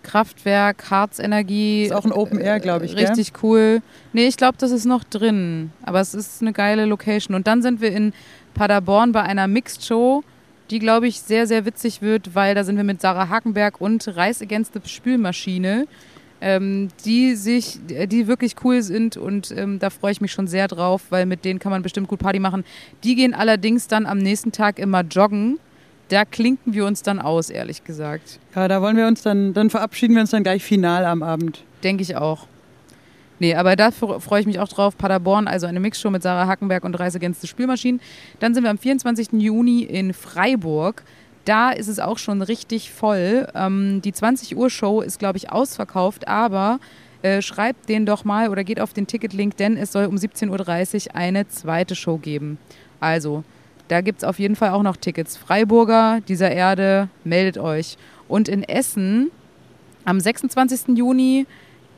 Speaker 2: Kraftwerk, Harzenergie.
Speaker 3: Ist auch ein Open Air, glaube ich, gell?
Speaker 2: Richtig cool. Nee, ich glaube, das ist noch drin. Aber es ist eine geile Location. Und dann sind wir in Paderborn bei einer Mixed Show, die, glaube ich, sehr, sehr witzig wird, weil da sind wir mit Sarah Hakenberg und Reis Against the Spülmaschine, ähm, die sich, die wirklich cool sind und ähm, da freue ich mich schon sehr drauf, weil mit denen kann man bestimmt gut Party machen. Die gehen allerdings dann am nächsten Tag immer joggen. Da klinken wir uns dann aus, ehrlich gesagt.
Speaker 3: Ja, da wollen wir uns dann, dann verabschieden wir uns dann gleich final am Abend.
Speaker 2: Denke ich auch. Nee, aber da fre- freue ich mich auch drauf. Paderborn, also eine Mixshow mit Sarah Hackenberg und Reise Spülmaschinen. Dann sind wir am 24. Juni in Freiburg. Da ist es auch schon richtig voll. Ähm, die 20 Uhr Show ist, glaube ich, ausverkauft, aber äh, schreibt den doch mal oder geht auf den Ticketlink, denn es soll um 17.30 Uhr eine zweite Show geben. Also, da gibt es auf jeden Fall auch noch Tickets. Freiburger dieser Erde, meldet euch. Und in Essen am 26. Juni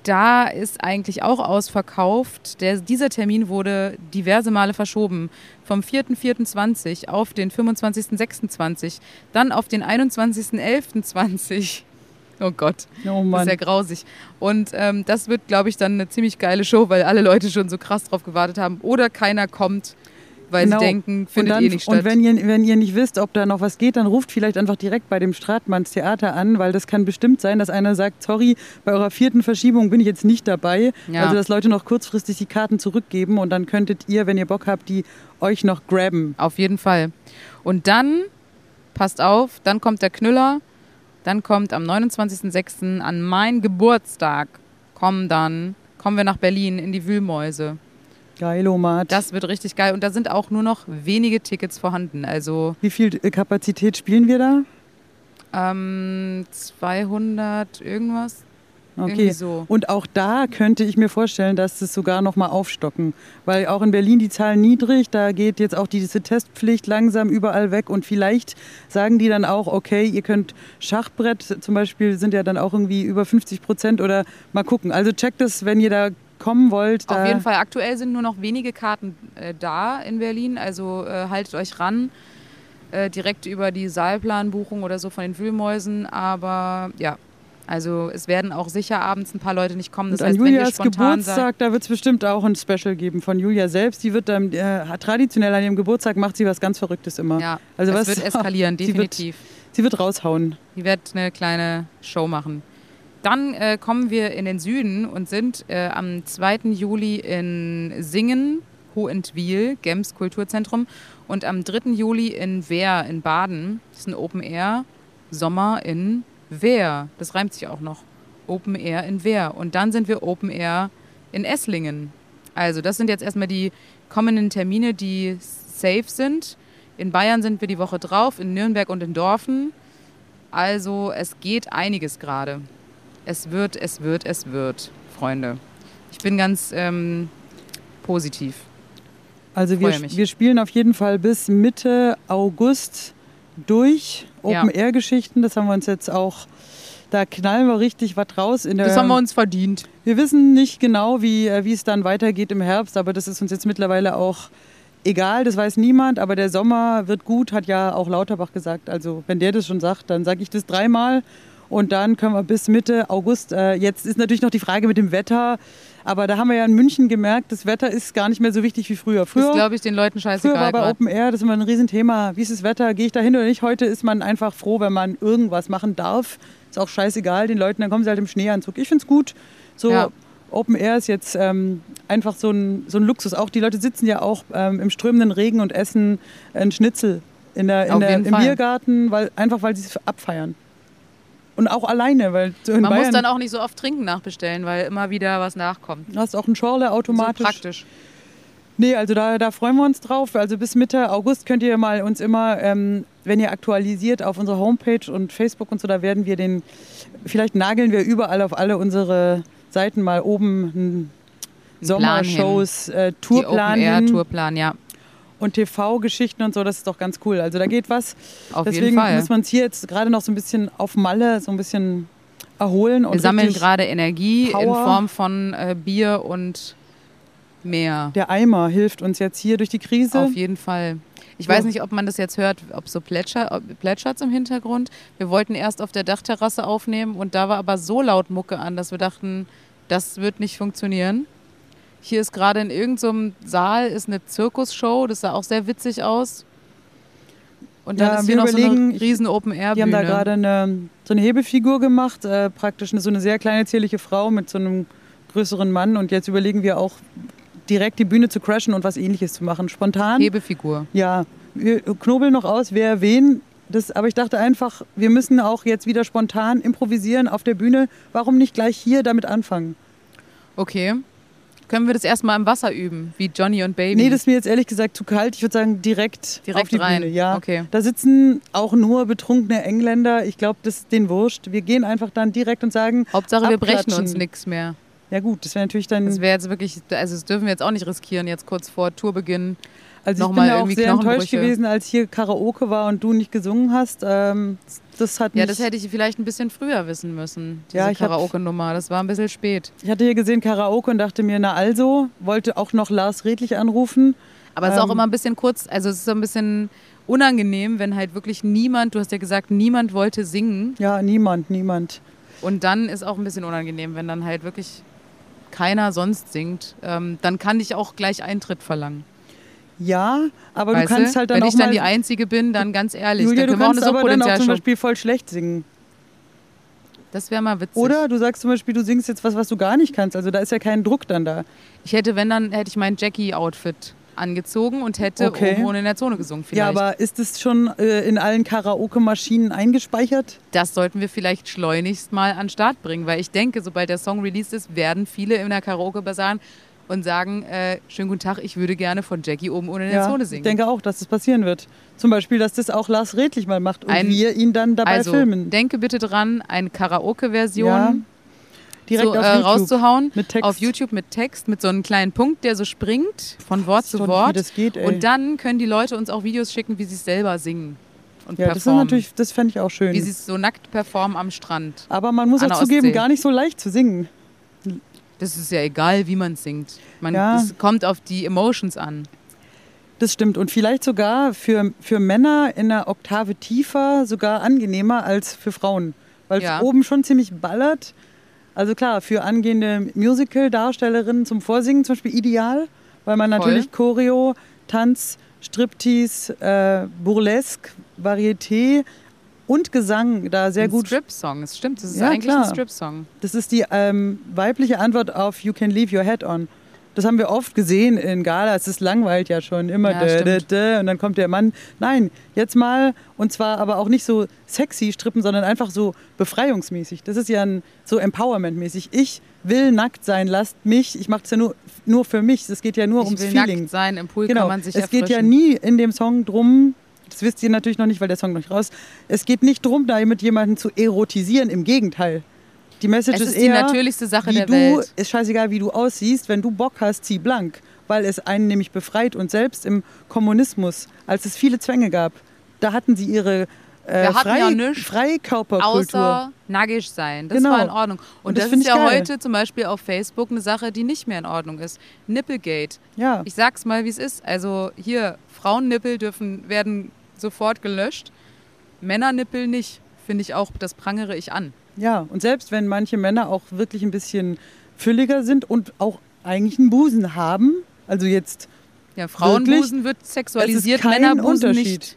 Speaker 2: da ist eigentlich auch ausverkauft. Der, dieser Termin wurde diverse Male verschoben. Vom 4.4.20 auf den 25.06.20, dann auf den 21.11.20. Oh Gott,
Speaker 3: Oh
Speaker 2: das
Speaker 3: Mann.
Speaker 2: ist ja grausig. Und ähm, das wird, glaube ich, dann eine ziemlich geile Show, weil alle Leute schon so krass drauf gewartet haben. Oder keiner kommt, weil
Speaker 3: Genau.
Speaker 2: sie denken,
Speaker 3: und,
Speaker 2: findet
Speaker 3: dann,
Speaker 2: eh nicht statt.
Speaker 3: und wenn ihr, wenn ihr nicht wisst, ob da noch was geht, dann ruft vielleicht einfach direkt bei dem Stratmanns Theater an, weil das kann bestimmt sein, dass einer sagt, sorry, bei eurer vierten Verschiebung bin ich jetzt nicht dabei.
Speaker 2: Ja.
Speaker 3: Also dass Leute noch kurzfristig die Karten zurückgeben und dann könntet ihr, wenn ihr Bock habt, die euch noch grabben.
Speaker 2: Auf jeden Fall. Und dann, passt auf, dann kommt der Knüller. Dann kommt am 29.06. an mein Geburtstag, kommen dann, kommen wir nach Berlin in die Wühlmäuse.
Speaker 3: Geilomat.
Speaker 2: Das wird richtig geil. Und da sind auch nur noch wenige Tickets vorhanden. Also
Speaker 3: Wie viel äh, Kapazität spielen wir da?
Speaker 2: ähm, 200 irgendwas.
Speaker 3: Okay.
Speaker 2: So.
Speaker 3: Und auch da könnte ich mir vorstellen, dass es sogar noch mal aufstocken. Weil auch in Berlin die Zahlen niedrig, da geht jetzt auch diese Testpflicht langsam überall weg. Und vielleicht sagen die dann auch, okay, ihr könnt Schachbrett zum Beispiel, sind ja dann auch irgendwie über 50 Prozent oder mal gucken. Also checkt es, wenn ihr da kommen wollt.
Speaker 2: Auf jeden Fall. Aktuell sind nur noch wenige Karten äh, da in Berlin. Also äh, haltet euch ran. Äh, direkt über die Saalplanbuchung oder so von den Wühlmäusen. Aber ja, also es werden auch sicher abends ein paar Leute nicht kommen. Das
Speaker 3: Und an
Speaker 2: heißt, wenn ihr
Speaker 3: Julias. Geburtstag, da wird es bestimmt auch ein Special geben von Julia selbst. Die wird dann äh, traditionell an ihrem Geburtstag macht sie was ganz Verrücktes immer.
Speaker 2: Ja,
Speaker 3: Also
Speaker 2: es
Speaker 3: was-
Speaker 2: wird eskalieren,
Speaker 3: Sie wird-
Speaker 2: definitiv.
Speaker 3: Sie wird raushauen.
Speaker 2: Die wird eine kleine Show machen. Dann äh, kommen wir in den Süden und sind äh, am 2. Juli in Singen, Hohentwiel, Gems Kulturzentrum und am 3. Juli in Wehr in Baden. Das ist ein Open Air Sommer in Wehr. Das reimt sich auch noch. Open Air in Wehr. Und dann sind wir Open Air in Esslingen. Also das sind jetzt erstmal die kommenden Termine, die safe sind. In Bayern sind wir die Woche drauf, in Nürnberg und in Dorfen. Also es geht einiges gerade. Es wird, es wird, es wird, Freunde. Ich bin ganz ähm, positiv.
Speaker 3: Also wir, wir spielen auf jeden Fall bis Mitte August durch. Open-Air-Geschichten. Das haben wir uns jetzt auch, da knallen wir richtig was raus. In der,
Speaker 2: Das haben wir uns verdient.
Speaker 3: wir wissen nicht genau, wie, äh, wie es dann weitergeht im Herbst, aber das ist uns jetzt mittlerweile auch egal, das weiß niemand. Aber der Sommer wird gut, hat ja auch Lauterbach gesagt. Also wenn der das schon sagt, dann sage ich das dreimal. Und dann können wir bis Mitte August. Äh, jetzt ist natürlich noch die Frage mit dem Wetter. Aber da haben wir ja in München gemerkt, das Wetter ist gar nicht mehr so wichtig wie früher. Früher
Speaker 2: ist, glaube ich, den Leuten
Speaker 3: Früher
Speaker 2: scheißegal.
Speaker 3: war bei
Speaker 2: grad.
Speaker 3: Open Air, das ist immer ein Riesenthema. Wie ist das Wetter? Gehe ich da hin oder nicht? Heute ist man einfach froh, wenn man irgendwas machen darf. Ist auch scheißegal den Leuten, dann kommen sie halt im Schneeanzug. Ich finde es gut. So
Speaker 2: Ja.
Speaker 3: Open Air ist jetzt ähm, einfach so ein, so ein Luxus. Auch die Leute sitzen ja auch ähm, im strömenden Regen und essen einen Schnitzel in der, in der, im
Speaker 2: Fall.
Speaker 3: Biergarten, weil, einfach weil sie es abfeiern. Und auch alleine, weil so in
Speaker 2: Man
Speaker 3: Bayern
Speaker 2: muss dann auch nicht so oft trinken nachbestellen, weil immer wieder was nachkommt.
Speaker 3: du hast auch einen Schorle
Speaker 2: So
Speaker 3: automatisch.
Speaker 2: praktisch.
Speaker 3: Nee, also da, da freuen wir uns drauf. Also bis Mitte August könnt ihr mal uns immer, ähm, wenn ihr aktualisiert auf unserer Homepage und Facebook und so, da werden wir den, vielleicht nageln wir überall auf alle unsere Seiten mal oben einen Sommershows, äh, Tourplan
Speaker 2: Open Air
Speaker 3: hin
Speaker 2: Tourplan, ja.
Speaker 3: Und TV-Geschichten und so, das ist doch ganz cool. Also da geht was.
Speaker 2: Auf
Speaker 3: Deswegen
Speaker 2: jeden Fall.
Speaker 3: muss man es hier jetzt gerade noch so ein bisschen auf Malle so ein bisschen erholen. Und
Speaker 2: Wir sammeln gerade Energie in
Speaker 3: Power.
Speaker 2: Form von äh, Bier und mehr.
Speaker 3: Der Eimer hilft uns jetzt hier durch die Krise.
Speaker 2: Auf jeden Fall. Ich weiß nicht, ob man das jetzt hört, ob so plätscher, ob plätschert's im Hintergrund. Wir wollten erst auf der Dachterrasse aufnehmen und da war aber so laut Mucke an, dass wir dachten, das wird nicht funktionieren. Hier ist gerade in irgendeinem Saal ist eine Zirkusshow, das sah auch sehr witzig aus. Und dann
Speaker 3: Ja,
Speaker 2: ist
Speaker 3: wir
Speaker 2: hier noch so eine riesen Open Air
Speaker 3: Die haben da gerade eine, so eine Hebefigur gemacht, äh, praktisch eine, so eine sehr kleine, zierliche Frau mit so einem größeren Mann. Und jetzt überlegen wir auch direkt die Bühne zu crashen und was ähnliches zu machen. Spontan.
Speaker 2: Hebefigur.
Speaker 3: Ja, wir knobeln noch aus, wer wen. Das, aber ich dachte einfach, wir müssen auch jetzt wieder spontan improvisieren auf der Bühne. Warum nicht gleich hier damit anfangen?
Speaker 2: Okay. Können wir das erstmal im Wasser üben, wie Johnny und Baby?
Speaker 3: Nee, das ist mir jetzt ehrlich gesagt zu kalt. Ich würde sagen, direkt,
Speaker 2: Direkt
Speaker 3: auf die
Speaker 2: rein.
Speaker 3: Bühne. Ja.
Speaker 2: Okay.
Speaker 3: Da sitzen auch nur betrunkene Engländer. Ich glaube, das ist denen wurscht. Wir gehen einfach dann direkt und sagen,
Speaker 2: Hauptsache, wir brechen
Speaker 3: abklatschen.
Speaker 2: uns nichts mehr.
Speaker 3: ja gut, das wäre natürlich dann...
Speaker 2: Das wäre jetzt wirklich, also das dürfen wir jetzt auch nicht riskieren, jetzt kurz vor Tourbeginn.
Speaker 3: Also ich bin ja auch sehr enttäuscht gewesen, als hier Karaoke war und du nicht gesungen hast. Ähm, das hat
Speaker 2: Ja, das hätte ich vielleicht ein bisschen früher wissen müssen, diese
Speaker 3: Ja,
Speaker 2: Karaoke-Nummer. Das war ein bisschen spät.
Speaker 3: ich hatte hier gesehen Karaoke und dachte mir, na also, wollte auch noch Lars Redlich anrufen.
Speaker 2: Aber es ist auch
Speaker 3: Ähm.
Speaker 2: immer ein bisschen kurz, also es ist so ein bisschen unangenehm, wenn halt wirklich niemand, du hast ja gesagt, niemand wollte singen.
Speaker 3: Ja, niemand, niemand.
Speaker 2: Und dann ist auch ein bisschen unangenehm, wenn dann halt wirklich keiner sonst singt. Ähm, dann kann ich auch gleich Eintritt verlangen.
Speaker 3: Ja, aber
Speaker 2: weißt
Speaker 3: du kannst halt dann
Speaker 2: wenn
Speaker 3: auch
Speaker 2: ich dann die Einzige bin, dann ganz ehrlich,
Speaker 3: Julia,
Speaker 2: dann
Speaker 3: du
Speaker 2: wir auch
Speaker 3: kannst
Speaker 2: eine
Speaker 3: aber dann auch zum. Beispiel voll schlecht singen.
Speaker 2: Das wäre mal witzig.
Speaker 3: Oder du sagst zum Beispiel, du singst jetzt was, was du gar nicht kannst. Also da ist ja kein Druck dann da.
Speaker 2: Ich hätte, wenn dann, hätte ich mein Jackie-Outfit angezogen und hätte
Speaker 3: Okay.
Speaker 2: ohne in der Zone gesungen vielleicht.
Speaker 3: Ja, aber ist es schon äh, in allen Karaoke-Maschinen eingespeichert?
Speaker 2: das sollten wir vielleicht schleunigst mal an den Start bringen, weil ich denke, sobald der Song released ist, werden viele in der Karaoke sein und sagen, äh, schönen guten Tag, ich würde gerne von Jackie oben ohne in der
Speaker 3: Ja,
Speaker 2: Zone
Speaker 3: ich
Speaker 2: singen.
Speaker 3: denke auch, dass das passieren wird. Zum Beispiel, dass das auch Lars Redlich mal macht und
Speaker 2: Ein-
Speaker 3: wir ihn dann dabei
Speaker 2: also,
Speaker 3: filmen.
Speaker 2: denke bitte dran, eine Karaoke-Version
Speaker 3: Ja, Direkt
Speaker 2: so, äh, rauszuhauen.
Speaker 3: Mit Text.
Speaker 2: Auf YouTube mit Text, mit so einem kleinen Punkt, der so springt von Wort
Speaker 3: Ich
Speaker 2: zu
Speaker 3: doch nicht, wie
Speaker 2: Wort.
Speaker 3: das geht, ey.
Speaker 2: Und dann können die Leute uns auch Videos schicken, wie sie es selber singen und
Speaker 3: ja, das ist
Speaker 2: performen.
Speaker 3: natürlich, das fände ich auch schön.
Speaker 2: wie sie es so nackt performen am Strand.
Speaker 3: Aber man muss auch zugeben,
Speaker 2: Ostsee.
Speaker 3: gar nicht so leicht zu singen.
Speaker 2: Das ist ja egal, wie man singt. Man,
Speaker 3: Ja.
Speaker 2: Es kommt auf die Emotions an.
Speaker 3: Das stimmt. Und vielleicht sogar für, für Männer in einer Oktave tiefer sogar angenehmer als für Frauen. Weil es
Speaker 2: Ja.
Speaker 3: oben schon ziemlich ballert. Also klar, für angehende Musical-Darstellerinnen zum Vorsingen zum Beispiel ideal, weil man
Speaker 2: Voll.
Speaker 3: natürlich Choreo, Tanz, Striptease, äh, Burlesque, Varieté und Gesang da sehr
Speaker 2: ein
Speaker 3: gut.
Speaker 2: Strip-Song, es stimmt, das ist
Speaker 3: Ja,
Speaker 2: eigentlich
Speaker 3: klar.
Speaker 2: ein Strip-Song.
Speaker 3: Das ist die ähm, weibliche Antwort auf You Can Leave Your Head On. Das haben wir oft gesehen in Galas. Das langweilt ja schon immer.
Speaker 2: Ja,
Speaker 3: dä, dä, dä, und dann kommt der Mann. Nein, jetzt mal. Und zwar aber auch nicht so sexy strippen, sondern einfach so befreiungsmäßig. Das ist ja ein, so Empowerment-mäßig. Ich will nackt sein, lasst mich. Ich mache es ja nur, nur für mich. Es geht ja nur
Speaker 2: Ich
Speaker 3: ums
Speaker 2: will
Speaker 3: Feeling.
Speaker 2: nackt sein, im Pool
Speaker 3: Genau.
Speaker 2: kann man sich
Speaker 3: es geht ja
Speaker 2: erfrischen.
Speaker 3: nie in dem Song drum, das wisst ihr natürlich noch nicht, weil der Song noch nicht raus Es geht nicht drum, da mit jemanden zu erotisieren. Im Gegenteil. Die Message
Speaker 2: Es
Speaker 3: ist
Speaker 2: ist die
Speaker 3: eher,
Speaker 2: natürlichste Sache
Speaker 3: wie
Speaker 2: der
Speaker 3: du,
Speaker 2: Welt.
Speaker 3: ist scheißegal, wie du aussiehst. Wenn du Bock hast, zieh blank. Weil es einen nämlich befreit. Und selbst im Kommunismus, als es viele Zwänge gab, da hatten sie ihre äh,
Speaker 2: Wir hatten
Speaker 3: Frei,
Speaker 2: ja nichts
Speaker 3: Freikörperkultur.
Speaker 2: Außer nackig sein. Das
Speaker 3: Genau.
Speaker 2: war in Ordnung. Und,
Speaker 3: Und das
Speaker 2: das, ist ja
Speaker 3: geil.
Speaker 2: heute zum Beispiel auf Facebook eine Sache, die nicht mehr in Ordnung ist. Nippelgate.
Speaker 3: ja.
Speaker 2: Ich sag's mal, wie es ist. Also hier, Frauennippel dürfen, werden sofort gelöscht. Männernippel nicht. Finde ich auch, das prangere ich an.
Speaker 3: ja, und selbst wenn manche Männer auch wirklich ein bisschen fülliger sind und auch eigentlich einen Busen haben, also jetzt
Speaker 2: Ja, Frauenbusen wird
Speaker 3: Es
Speaker 2: sexualisiert,
Speaker 3: ist kein
Speaker 2: Männerbusen
Speaker 3: Unterschied.
Speaker 2: nicht.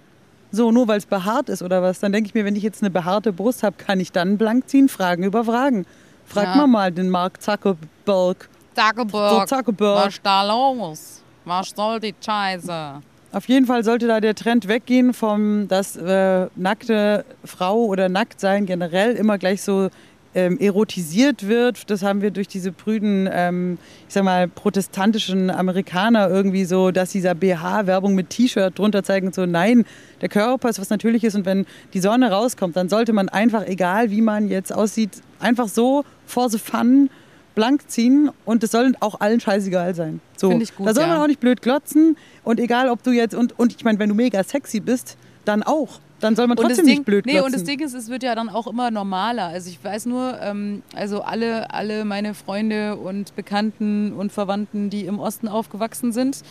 Speaker 3: So, nur weil es behaart ist oder was, dann denke ich mir, wenn ich jetzt eine behaarte Brust habe, kann ich dann blank ziehen? Fragen über Fragen. Frag
Speaker 2: Ja.
Speaker 3: mal mal den Mark Zuckerberg. So,
Speaker 2: Zuckerberg,
Speaker 3: Zuckerberg.
Speaker 2: was da los? Was soll die Scheiße?
Speaker 3: Auf jeden Fall sollte da der Trend weggehen vom, dass äh, nackte Frau oder Nacktsein generell immer gleich so ähm, erotisiert wird. Das haben wir durch diese prüden, ähm, ich sag mal, protestantischen Amerikaner irgendwie so, dass dieser BH-Werbung mit T-Shirt drunter zeigen, so nein, der Körper ist was Natürliches und wenn die Sonne rauskommt, dann sollte man einfach, egal wie man jetzt aussieht, einfach so for the fun blank ziehen und es soll auch allen scheißegal sein. So.
Speaker 2: Find ich gut,
Speaker 3: da soll man
Speaker 2: ja.
Speaker 3: auch nicht blöd glotzen und egal ob du jetzt, und, und ich meine, wenn du mega sexy bist, dann auch. Dann soll man trotzdem
Speaker 2: Ding,
Speaker 3: nicht blöd
Speaker 2: nee,
Speaker 3: glotzen.
Speaker 2: und das Ding ist, es wird ja dann auch immer normaler. Also ich weiß nur, ähm, also alle, alle meine Freunde und Bekannten und Verwandten, die im Osten aufgewachsen sind,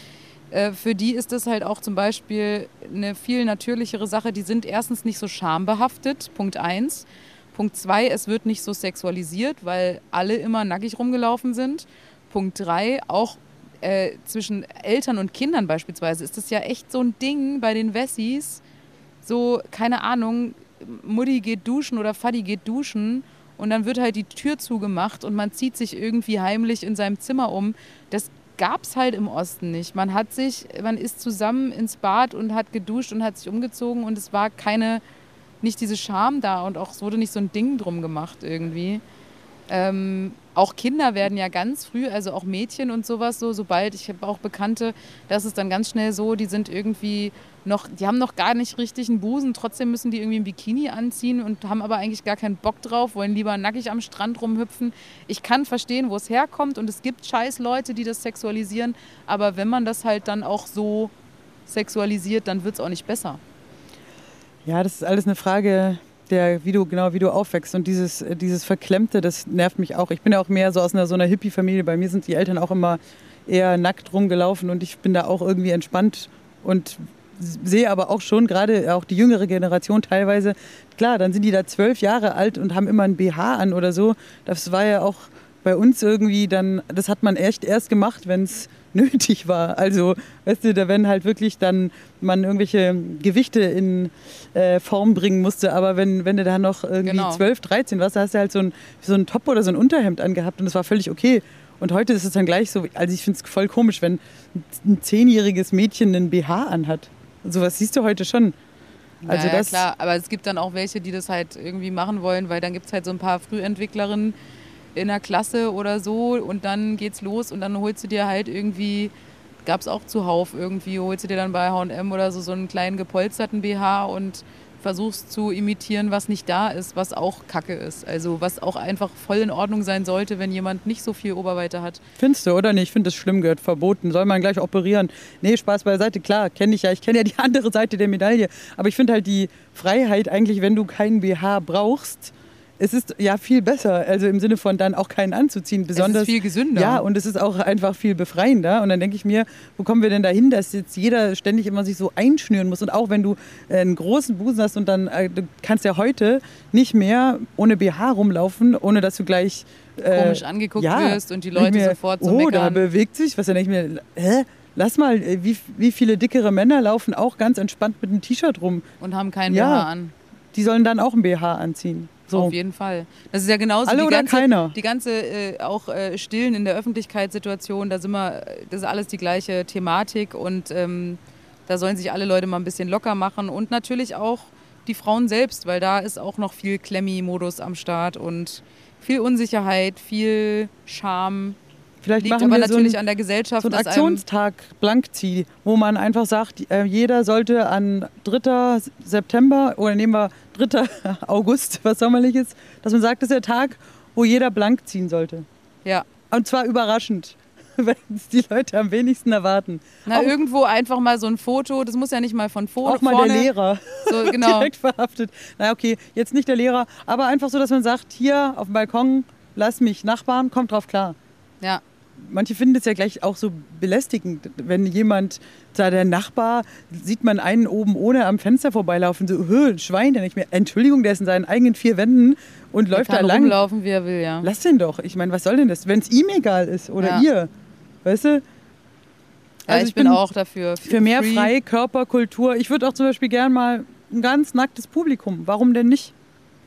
Speaker 2: äh, für die ist das halt auch zum Beispiel eine viel natürlichere Sache. Die sind erstens nicht so schambehaftet, Punkt eins. Punkt zwei, es wird nicht so sexualisiert, weil alle immer nackig rumgelaufen sind. Punkt drei, auch äh, zwischen Eltern und Kindern beispielsweise ist das ja echt so ein Ding bei den Wessis. So, keine Ahnung, Mutti geht duschen oder Faddy geht duschen und dann wird halt die Tür zugemacht und man zieht sich irgendwie heimlich in seinem Zimmer um. Das gab's halt im Osten nicht. Man hat sich, man ist zusammen ins Bad und hat geduscht und hat sich umgezogen und es war keine, nicht diese Scham da und auch es wurde nicht so ein Ding drum gemacht irgendwie. Ähm, auch Kinder werden ja ganz früh, also auch Mädchen und sowas so, sobald, ich habe auch Bekannte, das ist dann ganz schnell so, die sind irgendwie noch, die haben noch gar nicht richtig einen Busen, trotzdem müssen die irgendwie ein Bikini anziehen und haben aber eigentlich gar keinen Bock drauf, wollen lieber nackig am Strand rumhüpfen. Ich kann verstehen, wo es herkommt und es gibt scheiß Leute, die das sexualisieren, aber wenn man das halt dann auch so sexualisiert, dann wird es auch nicht besser.
Speaker 3: Ja, das ist alles eine Frage der, wie du, genau, wie du aufwächst. Und dieses, dieses Verklemmte, das nervt mich auch. Ich bin ja auch mehr so aus einer so einer Hippie-Familie. Bei mir sind die Eltern auch immer eher nackt rumgelaufen und ich bin da auch irgendwie entspannt und sehe aber auch schon, gerade auch die jüngere Generation teilweise, klar, dann sind die da zwölf Jahre alt und haben immer ein BH an oder so. Das war ja auch bei uns irgendwie dann, das hat man echt erst gemacht, wenn es nötig war. Also, weißt du, da wenn halt wirklich dann man irgendwelche Gewichte in äh, Form bringen musste, aber wenn, wenn du da noch irgendwie
Speaker 2: Genau.
Speaker 3: 12, 13 warst, da hast du halt so ein, so ein Top oder so ein Unterhemd angehabt und das war völlig okay. Und heute ist es dann gleich so, also ich finde es voll komisch, wenn ein zehnjähriges Mädchen einen BH anhat. Sowas siehst du heute schon. Also
Speaker 2: ja, ja,
Speaker 3: das,
Speaker 2: klar, aber es gibt dann auch welche, die das halt irgendwie machen wollen, weil dann gibt es halt so ein paar Frühentwicklerinnen in der Klasse oder so und dann geht's los und dann holst du dir halt irgendwie, gab es auch zuhauf irgendwie, holst du dir dann bei H&M oder so so einen kleinen gepolsterten BH und versuchst zu imitieren, was nicht da ist, was auch Kacke ist. Also was auch einfach voll in Ordnung sein sollte, wenn jemand nicht so viel Oberweite hat.
Speaker 3: Findest du, oder nicht? Ich finde das schlimm, gehört verboten. Soll man gleich operieren? Nee, Spaß beiseite, klar, kenne ich ja. Ich kenne ja die andere Seite der Medaille. Aber ich finde halt die Freiheit eigentlich, wenn du keinen BH brauchst, es ist ja viel besser. Also im Sinne von dann auch keinen anzuziehen. Besonders,
Speaker 2: es ist viel gesünder.
Speaker 3: Ja, und es ist auch einfach viel befreiender. Und dann denke ich mir, wo kommen wir denn dahin, dass jetzt jeder ständig immer sich so einschnüren muss? Und auch wenn du äh, einen großen Busen hast und dann äh, du kannst ja heute nicht mehr ohne BH rumlaufen, ohne dass du gleich äh,
Speaker 2: Komisch angeguckt
Speaker 3: ja,
Speaker 2: wirst und die Leute
Speaker 3: mir,
Speaker 2: sofort so
Speaker 3: Oh, da
Speaker 2: meckern.
Speaker 3: bewegt sich was. Dann denke ich mir, hä? Lass mal, äh, wie, wie viele dickere Männer laufen auch ganz entspannt mit einem T-Shirt rum?
Speaker 2: und haben keinen
Speaker 3: Ja.
Speaker 2: BH an.
Speaker 3: Die sollen dann auch ein BH anziehen. So.
Speaker 2: Auf jeden Fall. Das ist ja genauso
Speaker 3: Alle
Speaker 2: die
Speaker 3: oder
Speaker 2: ganze,
Speaker 3: keiner?
Speaker 2: die ganze äh, auch äh, Stillen in der Öffentlichkeitssituation, da sind wir, das ist alles die gleiche Thematik und ähm, da sollen sich alle Leute mal ein bisschen locker machen und natürlich auch die Frauen selbst, weil da ist auch noch viel Klemmi-Modus am Start und viel Unsicherheit, viel Scham.
Speaker 3: Vielleicht
Speaker 2: Liegt
Speaker 3: machen wir so
Speaker 2: natürlich
Speaker 3: ein,
Speaker 2: an der Gesellschaft,
Speaker 3: so einen Aktionstag Blankzieh, wo man einfach sagt, äh, jeder sollte an 3. September oder nehmen wir 3. August, was sommerlich ist, dass man sagt, das ist der Tag, wo jeder blank ziehen sollte.
Speaker 2: ja,
Speaker 3: Und zwar überraschend, wenn es die Leute am wenigsten erwarten.
Speaker 2: na,
Speaker 3: Auch-
Speaker 2: irgendwo einfach mal so ein Foto, das muss ja nicht mal von Foto
Speaker 3: Auch mal
Speaker 2: vorne,
Speaker 3: der Lehrer.
Speaker 2: So, genau.
Speaker 3: direkt verhaftet. Na okay, jetzt nicht der Lehrer, aber einfach so, dass man sagt, hier auf dem Balkon, lass mich Nachbarn, kommt drauf klar.
Speaker 2: Ja,
Speaker 3: Manche finden das ja gleich auch so belästigend, wenn jemand, da der Nachbar, sieht man einen oben ohne am Fenster vorbeilaufen, so, "Hö, ein Schwein, der nicht mehr, Entschuldigung, der ist in seinen eigenen vier Wänden und läuft
Speaker 2: kann
Speaker 3: da lang.
Speaker 2: rumlaufen, wie er will, ja.
Speaker 3: Lass den doch. Ich meine, was soll denn das, wenn es ihm egal ist oder
Speaker 2: Ja.
Speaker 3: ihr? Weißt du?
Speaker 2: Ja,
Speaker 3: Also
Speaker 2: ich, bin, auch dafür.
Speaker 3: für mehr
Speaker 2: Free.
Speaker 3: freie Körperkultur. Ich würde auch zum Beispiel gern mal ein ganz nacktes Publikum. Warum denn nicht?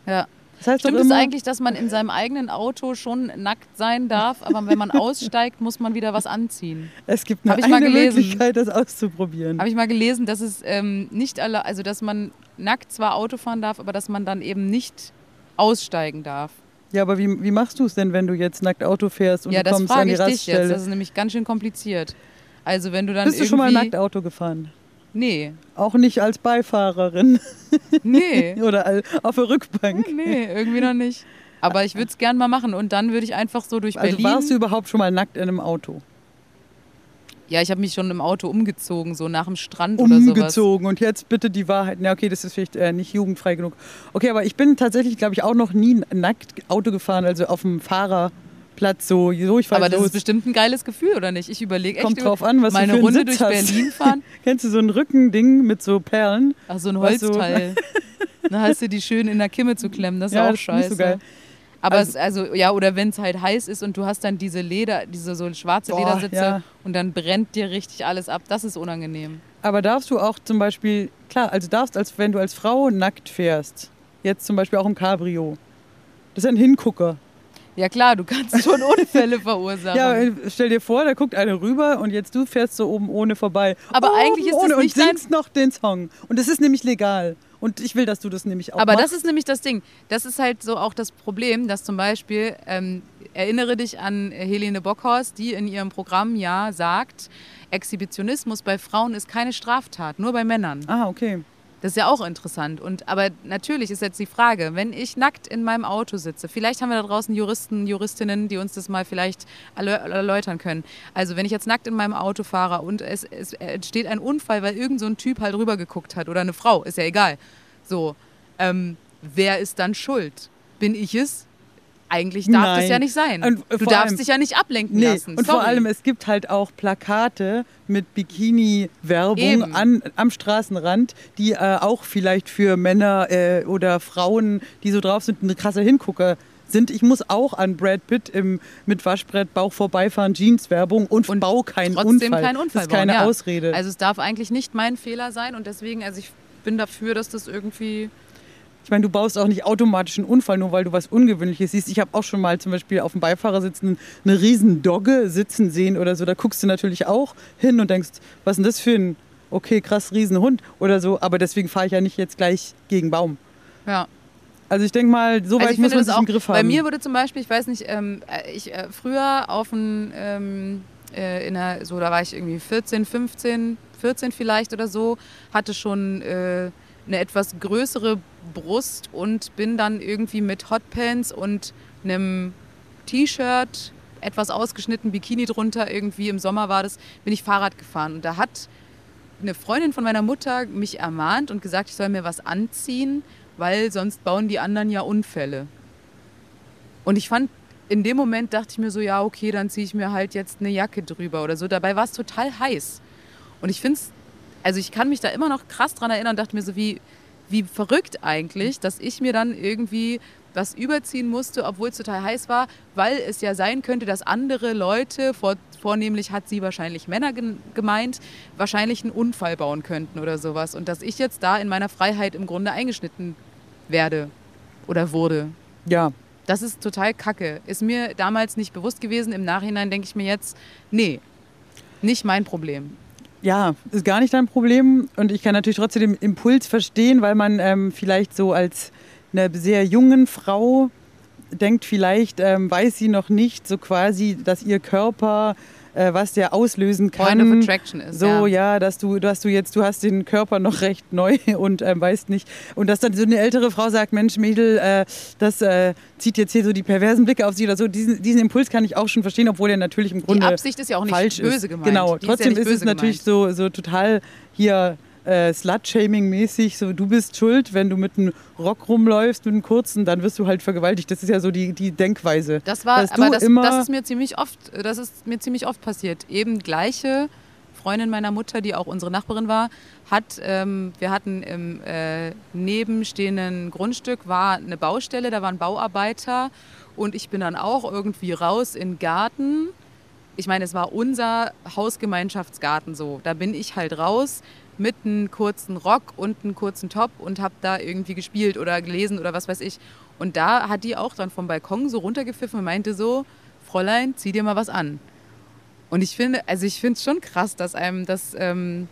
Speaker 2: Ja.
Speaker 3: Das heißt
Speaker 2: Stimmt es eigentlich, dass man in seinem eigenen Auto schon nackt sein darf, aber wenn man aussteigt, muss man wieder was anziehen?
Speaker 3: es gibt nur eine
Speaker 2: gelesen.
Speaker 3: Möglichkeit, das auszuprobieren.
Speaker 2: Habe ich mal gelesen, dass es ähm, nicht alle, also dass man nackt zwar Auto fahren darf, aber dass man dann eben nicht aussteigen darf.
Speaker 3: Ja, aber wie, wie machst du es denn, wenn du jetzt nackt Auto fährst und
Speaker 2: ja,
Speaker 3: du
Speaker 2: das
Speaker 3: kommst an
Speaker 2: frage
Speaker 3: die
Speaker 2: ich dich
Speaker 3: Raststelle?
Speaker 2: jetzt. Das ist nämlich ganz schön kompliziert. Also wenn du dann
Speaker 3: Bist du schon mal nackt Auto gefahren?
Speaker 2: Nee,
Speaker 3: Auch nicht als Beifahrerin
Speaker 2: nee,
Speaker 3: oder auf der Rückbank.
Speaker 2: nee, irgendwie noch nicht. Aber ich würde es gern mal machen und dann würde ich einfach so durch
Speaker 3: Also
Speaker 2: Berlin...
Speaker 3: warst du überhaupt schon mal nackt in einem Auto?
Speaker 2: ja, ich habe mich schon im Auto umgezogen, so nach dem Strand oder sowas.
Speaker 3: Umgezogen und jetzt bitte die Wahrheit. Na okay, das ist vielleicht äh, nicht jugendfrei genug. Okay, aber ich bin tatsächlich, glaube ich, auch noch nie nackt Auto gefahren, also auf dem Fahrerplatz so. so ich
Speaker 2: Aber das
Speaker 3: los.
Speaker 2: ist bestimmt ein geiles Gefühl, oder nicht? Ich überlege echt,
Speaker 3: Kommt drauf an, was
Speaker 2: mal
Speaker 3: du
Speaker 2: eine
Speaker 3: für einen
Speaker 2: Runde
Speaker 3: Sitz
Speaker 2: durch
Speaker 3: hast.
Speaker 2: Berlin fahren.
Speaker 3: Kennst du so ein Rückending mit so Perlen?
Speaker 2: Ach, so ein Holzteil. Dann hast du die schön in der Kimme zu klemmen. Das ist
Speaker 3: Ja,
Speaker 2: auch
Speaker 3: ist nicht
Speaker 2: scheiße.
Speaker 3: so geil.
Speaker 2: Aber
Speaker 3: Also-
Speaker 2: es, also ja, oder wenn es halt heiß ist und du hast dann diese Leder, diese so schwarze
Speaker 3: Boah,
Speaker 2: Ledersitze
Speaker 3: ja.
Speaker 2: und dann brennt dir richtig alles ab. Das ist unangenehm.
Speaker 3: Aber darfst du auch zum Beispiel, klar, also darfst, als wenn du als Frau nackt fährst, jetzt zum Beispiel auch im Cabrio, das ist ein Hingucker.
Speaker 2: Ja klar, du kannst schon Unfälle verursachen.
Speaker 3: Ja, stell dir vor, da guckt einer rüber und jetzt du fährst so oben ohne vorbei.
Speaker 2: Aber
Speaker 3: oben
Speaker 2: eigentlich ist das
Speaker 3: ohne
Speaker 2: nicht
Speaker 3: und singst noch den Song. Und das ist nämlich legal. Und ich will, dass du das nämlich auch
Speaker 2: Aber
Speaker 3: machst.
Speaker 2: das ist nämlich das Ding. Das ist halt so auch das Problem, dass zum Beispiel, ähm, erinnere dich an Helene Bockhorst, die in ihrem Programm ja sagt, Exhibitionismus bei Frauen ist keine Straftat, nur bei Männern.
Speaker 3: Ah, okay.
Speaker 2: Das ist ja auch interessant. Und, aber natürlich ist jetzt die Frage, wenn ich nackt in meinem Auto sitze, vielleicht haben wir da draußen Juristen, Juristinnen, die uns das mal vielleicht erläutern können. Also wenn ich jetzt nackt in meinem Auto fahre und es, es entsteht ein Unfall, weil irgend so Typ halt rübergeguckt hat oder eine Frau, ist ja egal. So, ähm, wer ist dann schuld? Bin ich es? Eigentlich darf
Speaker 3: Nein.
Speaker 2: das ja nicht sein.
Speaker 3: Und
Speaker 2: du
Speaker 3: vor
Speaker 2: darfst
Speaker 3: allem-
Speaker 2: dich ja nicht ablenken
Speaker 3: Nee,
Speaker 2: lassen.
Speaker 3: und
Speaker 2: Sorry.
Speaker 3: vor allem, es gibt halt auch Plakate mit Bikini-Werbung am Straßenrand, die äh, auch vielleicht für Männer äh, oder Frauen, die so drauf sind, eine krasse Hingucker sind. Ich muss auch an Brad Pitt im, mit Waschbrett Bauch vorbeifahren, Jeans-Werbung und,
Speaker 2: Und
Speaker 3: bau keinen
Speaker 2: trotzdem
Speaker 3: Unfall.
Speaker 2: keinen Unfall
Speaker 3: Das ist keine
Speaker 2: bauen, ja.
Speaker 3: Ausrede.
Speaker 2: Also es darf eigentlich nicht mein Fehler sein und deswegen, also ich bin dafür, dass das irgendwie
Speaker 3: Ich meine, du baust auch nicht automatisch einen Unfall, nur weil du was Ungewöhnliches siehst. Ich habe auch schon mal zum Beispiel auf dem Beifahrersitz eine, eine riesen Dogge sitzen sehen oder so. Da guckst du natürlich auch hin und denkst, was ist denn das für ein, okay, krass, Riesenhund oder so. Aber deswegen fahre ich ja nicht jetzt gleich gegen Baum.
Speaker 2: ja.
Speaker 3: Also ich denke mal, so weit
Speaker 2: Also ich
Speaker 3: muss man
Speaker 2: das
Speaker 3: sich
Speaker 2: auch,
Speaker 3: im Griff haben.
Speaker 2: bei mir wurde zum Beispiel, ich weiß nicht, ähm, äh, ich äh, früher auf ein, ähm, äh, in einer, so da war ich irgendwie 14, 15, 14 vielleicht oder so, hatte schon äh, eine etwas größere Brust und bin dann irgendwie mit Hotpants und einem T-Shirt, etwas ausgeschnitten, Bikini drunter, irgendwie im Sommer war das, bin ich Fahrrad gefahren und da hat eine Freundin von meiner Mutter mich ermahnt und gesagt, ich soll mir was anziehen, weil sonst bauen die anderen ja Unfälle. Und ich fand, in dem Moment dachte ich mir so, ja, okay, dann ziehe ich mir halt jetzt eine Jacke drüber oder so. Dabei war es total heiß. Und ich finde es, also ich kann mich da immer noch krass dran erinnern, dachte mir so, wie, wie verrückt eigentlich, dass ich mir dann irgendwie was überziehen musste, obwohl es total heiß war, weil es ja sein könnte, dass andere Leute, vor, vornehmlich hat sie wahrscheinlich Männer gemeint, wahrscheinlich einen Unfall bauen könnten oder sowas. Und dass ich jetzt da in meiner Freiheit im Grunde eingeschnitten werde oder wurde.
Speaker 3: ja,
Speaker 2: Das ist total kacke. Ist mir damals nicht bewusst gewesen. Im Nachhinein denke ich mir jetzt, nee, nicht mein Problem.
Speaker 3: Ja, ist gar nicht dein Problem. Und ich kann natürlich trotzdem den Impuls verstehen, weil man ähm, vielleicht so als eine sehr jungen Frau denkt, vielleicht ähm, weiß sie noch nicht so quasi, dass ihr Körper, äh, was der auslösen kann.
Speaker 2: Point of Attraction ist.
Speaker 3: So,
Speaker 2: ja.
Speaker 3: ja, dass du, dass du jetzt, du hast den Körper noch recht neu und ähm, weißt nicht. Und dass dann so eine ältere Frau sagt, Mensch, Mädel, äh, das äh, zieht jetzt hier so die perversen Blicke auf sie oder so. Diesen, diesen Impuls kann ich auch schon verstehen, obwohl er natürlich im
Speaker 2: Die
Speaker 3: Grunde
Speaker 2: Absicht ist ja auch nicht
Speaker 3: falsch
Speaker 2: böse
Speaker 3: ist.
Speaker 2: gemeint.
Speaker 3: Genau,
Speaker 2: Die ist ja
Speaker 3: trotzdem ist, es
Speaker 2: böse
Speaker 3: natürlich
Speaker 2: gemeint.
Speaker 3: so, so total hier äh, Slut-Shaming-mäßig, so du bist schuld, wenn du mit einem Rock rumläufst, mit einem kurzen, dann wirst du halt vergewaltigt. Das ist ja so die, die Denkweise.
Speaker 2: Das war,
Speaker 3: dass
Speaker 2: aber
Speaker 3: du
Speaker 2: das,
Speaker 3: immer-
Speaker 2: das ist mir ziemlich oft, das ist mir ziemlich oft passiert. Eben gleiche Freundin meiner Mutter, die auch unsere Nachbarin war, hat, ähm, wir hatten im äh, nebenstehenden Grundstück war eine Baustelle, da waren Bauarbeiter und ich bin dann auch irgendwie raus in den Garten. Ich meine, es war unser Hausgemeinschaftsgarten so. Da bin ich halt raus mit einem kurzen Rock und einem kurzen Top und habe da irgendwie gespielt oder gelesen oder was weiß ich. Und da hat die auch dann vom Balkon so runtergepfiffen und meinte so, Fräulein, zieh dir mal was an. Und ich finde, also ich finde es schon krass, dass einem das, ähm,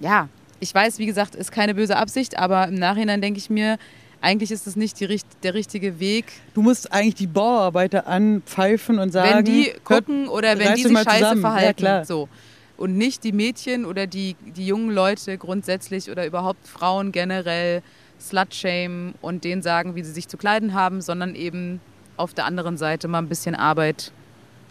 Speaker 2: ja, ich weiß, wie gesagt, ist keine böse Absicht, aber im Nachhinein denke ich mir, eigentlich ist das nicht die, der richtige Weg,
Speaker 3: Du musst eigentlich die Bauarbeiter anpfeifen und sagen,
Speaker 2: wenn die gucken oder wenn die sich scheiße
Speaker 3: zusammen. Ja,
Speaker 2: verhalten.
Speaker 3: klar.
Speaker 2: so. Und nicht die Mädchen oder die, die jungen Leute grundsätzlich oder überhaupt Frauen generell slut-shame und denen sagen, wie sie sich zu kleiden haben, sondern eben auf der anderen Seite mal ein bisschen Arbeit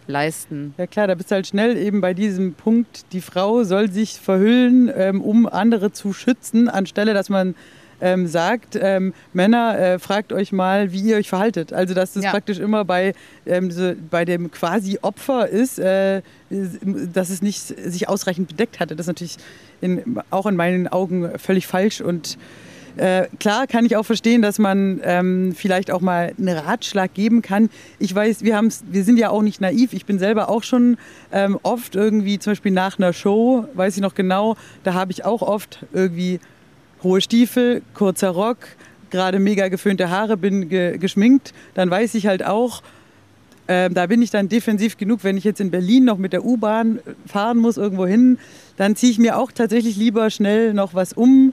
Speaker 2: leisten.
Speaker 3: Ja klar, da bist du halt schnell eben bei diesem Punkt, die Frau soll sich verhüllen, ähm, um andere zu schützen, anstelle dass man ähm, sagt, ähm, Männer, äh, fragt euch mal, wie ihr euch verhaltet. Also dass das
Speaker 2: Ja.
Speaker 3: praktisch immer bei, ähm, so, bei dem quasi Opfer ist, äh, dass es nicht sich ausreichend bedeckt hatte. Das ist natürlich in, auch in meinen Augen völlig falsch und äh, klar kann ich auch verstehen, dass man ähm, vielleicht auch mal einen Ratschlag geben kann. Ich weiß, wir, haben's, wir sind ja auch nicht naiv. Ich bin selber auch schon ähm, oft irgendwie, zum Beispiel nach einer Show, weiß ich noch genau, da habe ich auch oft irgendwie hohe Stiefel, kurzer Rock, gerade mega geföhnte Haare, bin ge geschminkt. Dann weiß ich halt auch, ähm, da bin ich dann defensiv genug, wenn ich jetzt in Berlin noch mit der U-Bahn fahren muss, irgendwo hin, dann ziehe ich mir auch tatsächlich lieber schnell noch was um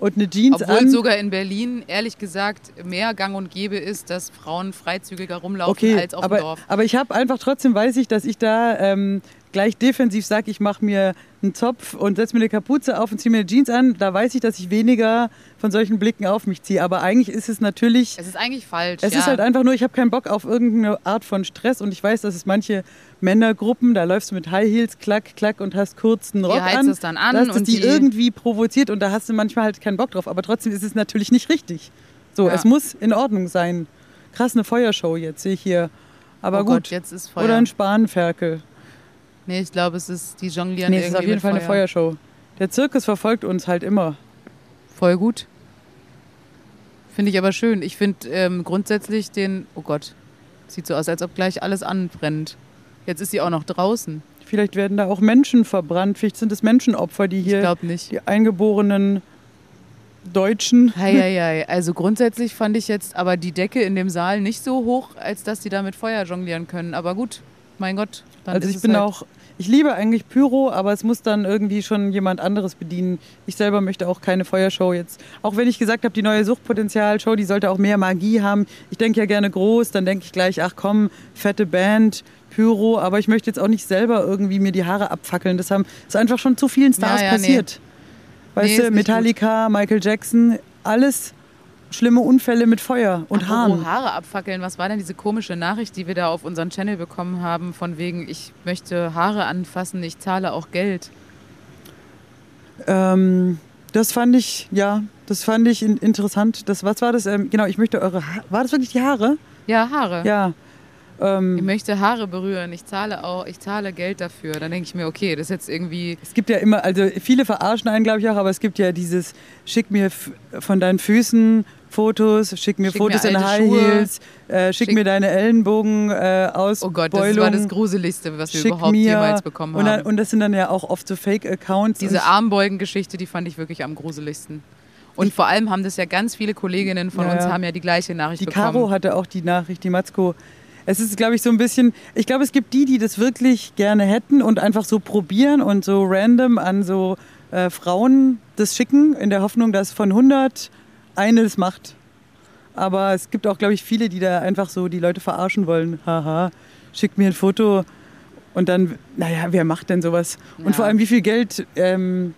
Speaker 3: und eine Jeans
Speaker 2: Obwohl
Speaker 3: an.
Speaker 2: sogar in Berlin, ehrlich gesagt, mehr gang und gäbe ist, dass Frauen freizügiger rumlaufen
Speaker 3: okay,
Speaker 2: als auf
Speaker 3: aber,
Speaker 2: dem Dorf.
Speaker 3: aber ich habe einfach trotzdem weiß ich, dass ich da ähm, gleich defensiv sage, ich mache mir einen Zopf und setze mir eine Kapuze auf und ziehe mir eine Jeans an, da weiß ich, dass ich weniger von solchen Blicken auf mich ziehe. Aber eigentlich ist es natürlich.
Speaker 2: Es ist eigentlich falsch.
Speaker 3: Es
Speaker 2: ja.
Speaker 3: ist halt einfach nur, ich habe keinen Bock auf irgendeine Art von Stress und ich weiß, dass es manche Männergruppen, da läufst du mit High Heels, klack, klack und hast kurz einen Rock an.
Speaker 2: es dann an
Speaker 3: dass das
Speaker 2: und
Speaker 3: die,
Speaker 2: die-
Speaker 3: irgendwie provoziert und da hast du manchmal halt keinen Bock drauf. Aber trotzdem ist es natürlich nicht richtig. So,
Speaker 2: Ja.
Speaker 3: es muss in Ordnung sein. Krass, eine Feuershow jetzt sehe ich hier. Aber
Speaker 2: oh
Speaker 3: gut.
Speaker 2: Gott, jetzt ist Feuer.
Speaker 3: Oder ein Spanferkel.
Speaker 2: Nee, ich glaube, es ist die jonglieren
Speaker 3: Nee, es ist auf jeden Fall eine
Speaker 2: Feuer.
Speaker 3: Feuershow. Der Zirkus verfolgt uns halt immer.
Speaker 2: Voll gut. Finde ich aber schön. Ich finde ähm, grundsätzlich den. Oh Gott. Sieht so aus, als ob gleich alles anbrennt. Jetzt ist sie auch noch draußen.
Speaker 3: Vielleicht werden da auch Menschen verbrannt. Vielleicht sind es Menschenopfer, die
Speaker 2: Ich
Speaker 3: hier,
Speaker 2: glaube nicht.
Speaker 3: die eingeborenen Deutschen.
Speaker 2: Heieiei. Also grundsätzlich fand ich jetzt aber die Decke in dem Saal nicht so hoch, als dass die da mit Feuer jonglieren können. Aber gut, mein Gott. Dann
Speaker 3: Also ich bin
Speaker 2: halt
Speaker 3: auch, ich liebe eigentlich Pyro, aber es muss dann irgendwie schon jemand anderes bedienen. Ich selber möchte auch keine Feuershow jetzt. Auch wenn ich gesagt habe, die neue Suchtpotenzial-Show, die sollte auch mehr Magie haben. Ich denke ja gerne groß, dann denke ich gleich, ach komm, fette Band, Pyro, aber ich möchte jetzt auch nicht selber irgendwie mir die Haare abfackeln. Das haben, ist einfach schon zu vielen Stars
Speaker 2: Ja, ja, nee.
Speaker 3: passiert. Weißt
Speaker 2: Nee,
Speaker 3: du, Metallica, Michael Jackson, alles schlimme Unfälle mit Feuer und
Speaker 2: Apropos
Speaker 3: Haaren.
Speaker 2: Haare abfackeln. Was war denn diese komische Nachricht, die wir da auf unseren Channel bekommen haben, von wegen, ich möchte Haare anfassen, ich zahle auch Geld.
Speaker 3: Ähm, das fand ich, ja, das fand ich in, interessant. Das, was war das? Ähm, genau, ich möchte eure ha War das wirklich die Haare?
Speaker 2: Ja, Haare.
Speaker 3: Ja.
Speaker 2: Ich
Speaker 3: Ähm,
Speaker 2: möchte Haare berühren, ich zahle auch, ich zahle Geld dafür. Dann denke ich mir, okay, das ist jetzt irgendwie.
Speaker 3: es gibt ja immer, also viele verarschen einen, glaube ich, auch, aber es gibt ja dieses, schick mir von deinen Füßen Fotos, schick mir
Speaker 2: Schick
Speaker 3: Fotos
Speaker 2: mir
Speaker 3: in High
Speaker 2: Schuhe.
Speaker 3: Heels, äh, schick,
Speaker 2: Schick-
Speaker 3: mir deine Ellenbogen äh, aus
Speaker 2: Oh Gott, das war das Gruseligste, was wir
Speaker 3: schick
Speaker 2: überhaupt
Speaker 3: mir,
Speaker 2: jemals bekommen
Speaker 3: und, dann,
Speaker 2: haben.
Speaker 3: und das sind dann ja auch oft so Fake-Accounts.
Speaker 2: Diese Armbeugen-Geschichte, die fand ich wirklich am gruseligsten. Und vor allem haben das ja ganz viele Kolleginnen von
Speaker 3: Ja,
Speaker 2: uns
Speaker 3: ja.
Speaker 2: haben ja die gleiche Nachricht
Speaker 3: Die
Speaker 2: bekommen.
Speaker 3: Caro hatte auch die Nachricht, die Matzko. Es ist, glaube ich, so ein bisschen, ich glaube, es gibt die, die das wirklich gerne hätten und einfach so probieren und so random an so äh, Frauen das schicken, in der Hoffnung, dass von 100 eine das macht. Aber es gibt auch, glaube ich, viele, die da einfach so die Leute verarschen wollen. Haha, schickt mir ein Foto und dann, naja, wer macht denn sowas?
Speaker 2: Ja.
Speaker 3: Und vor allem, wie viel Geld, ähm,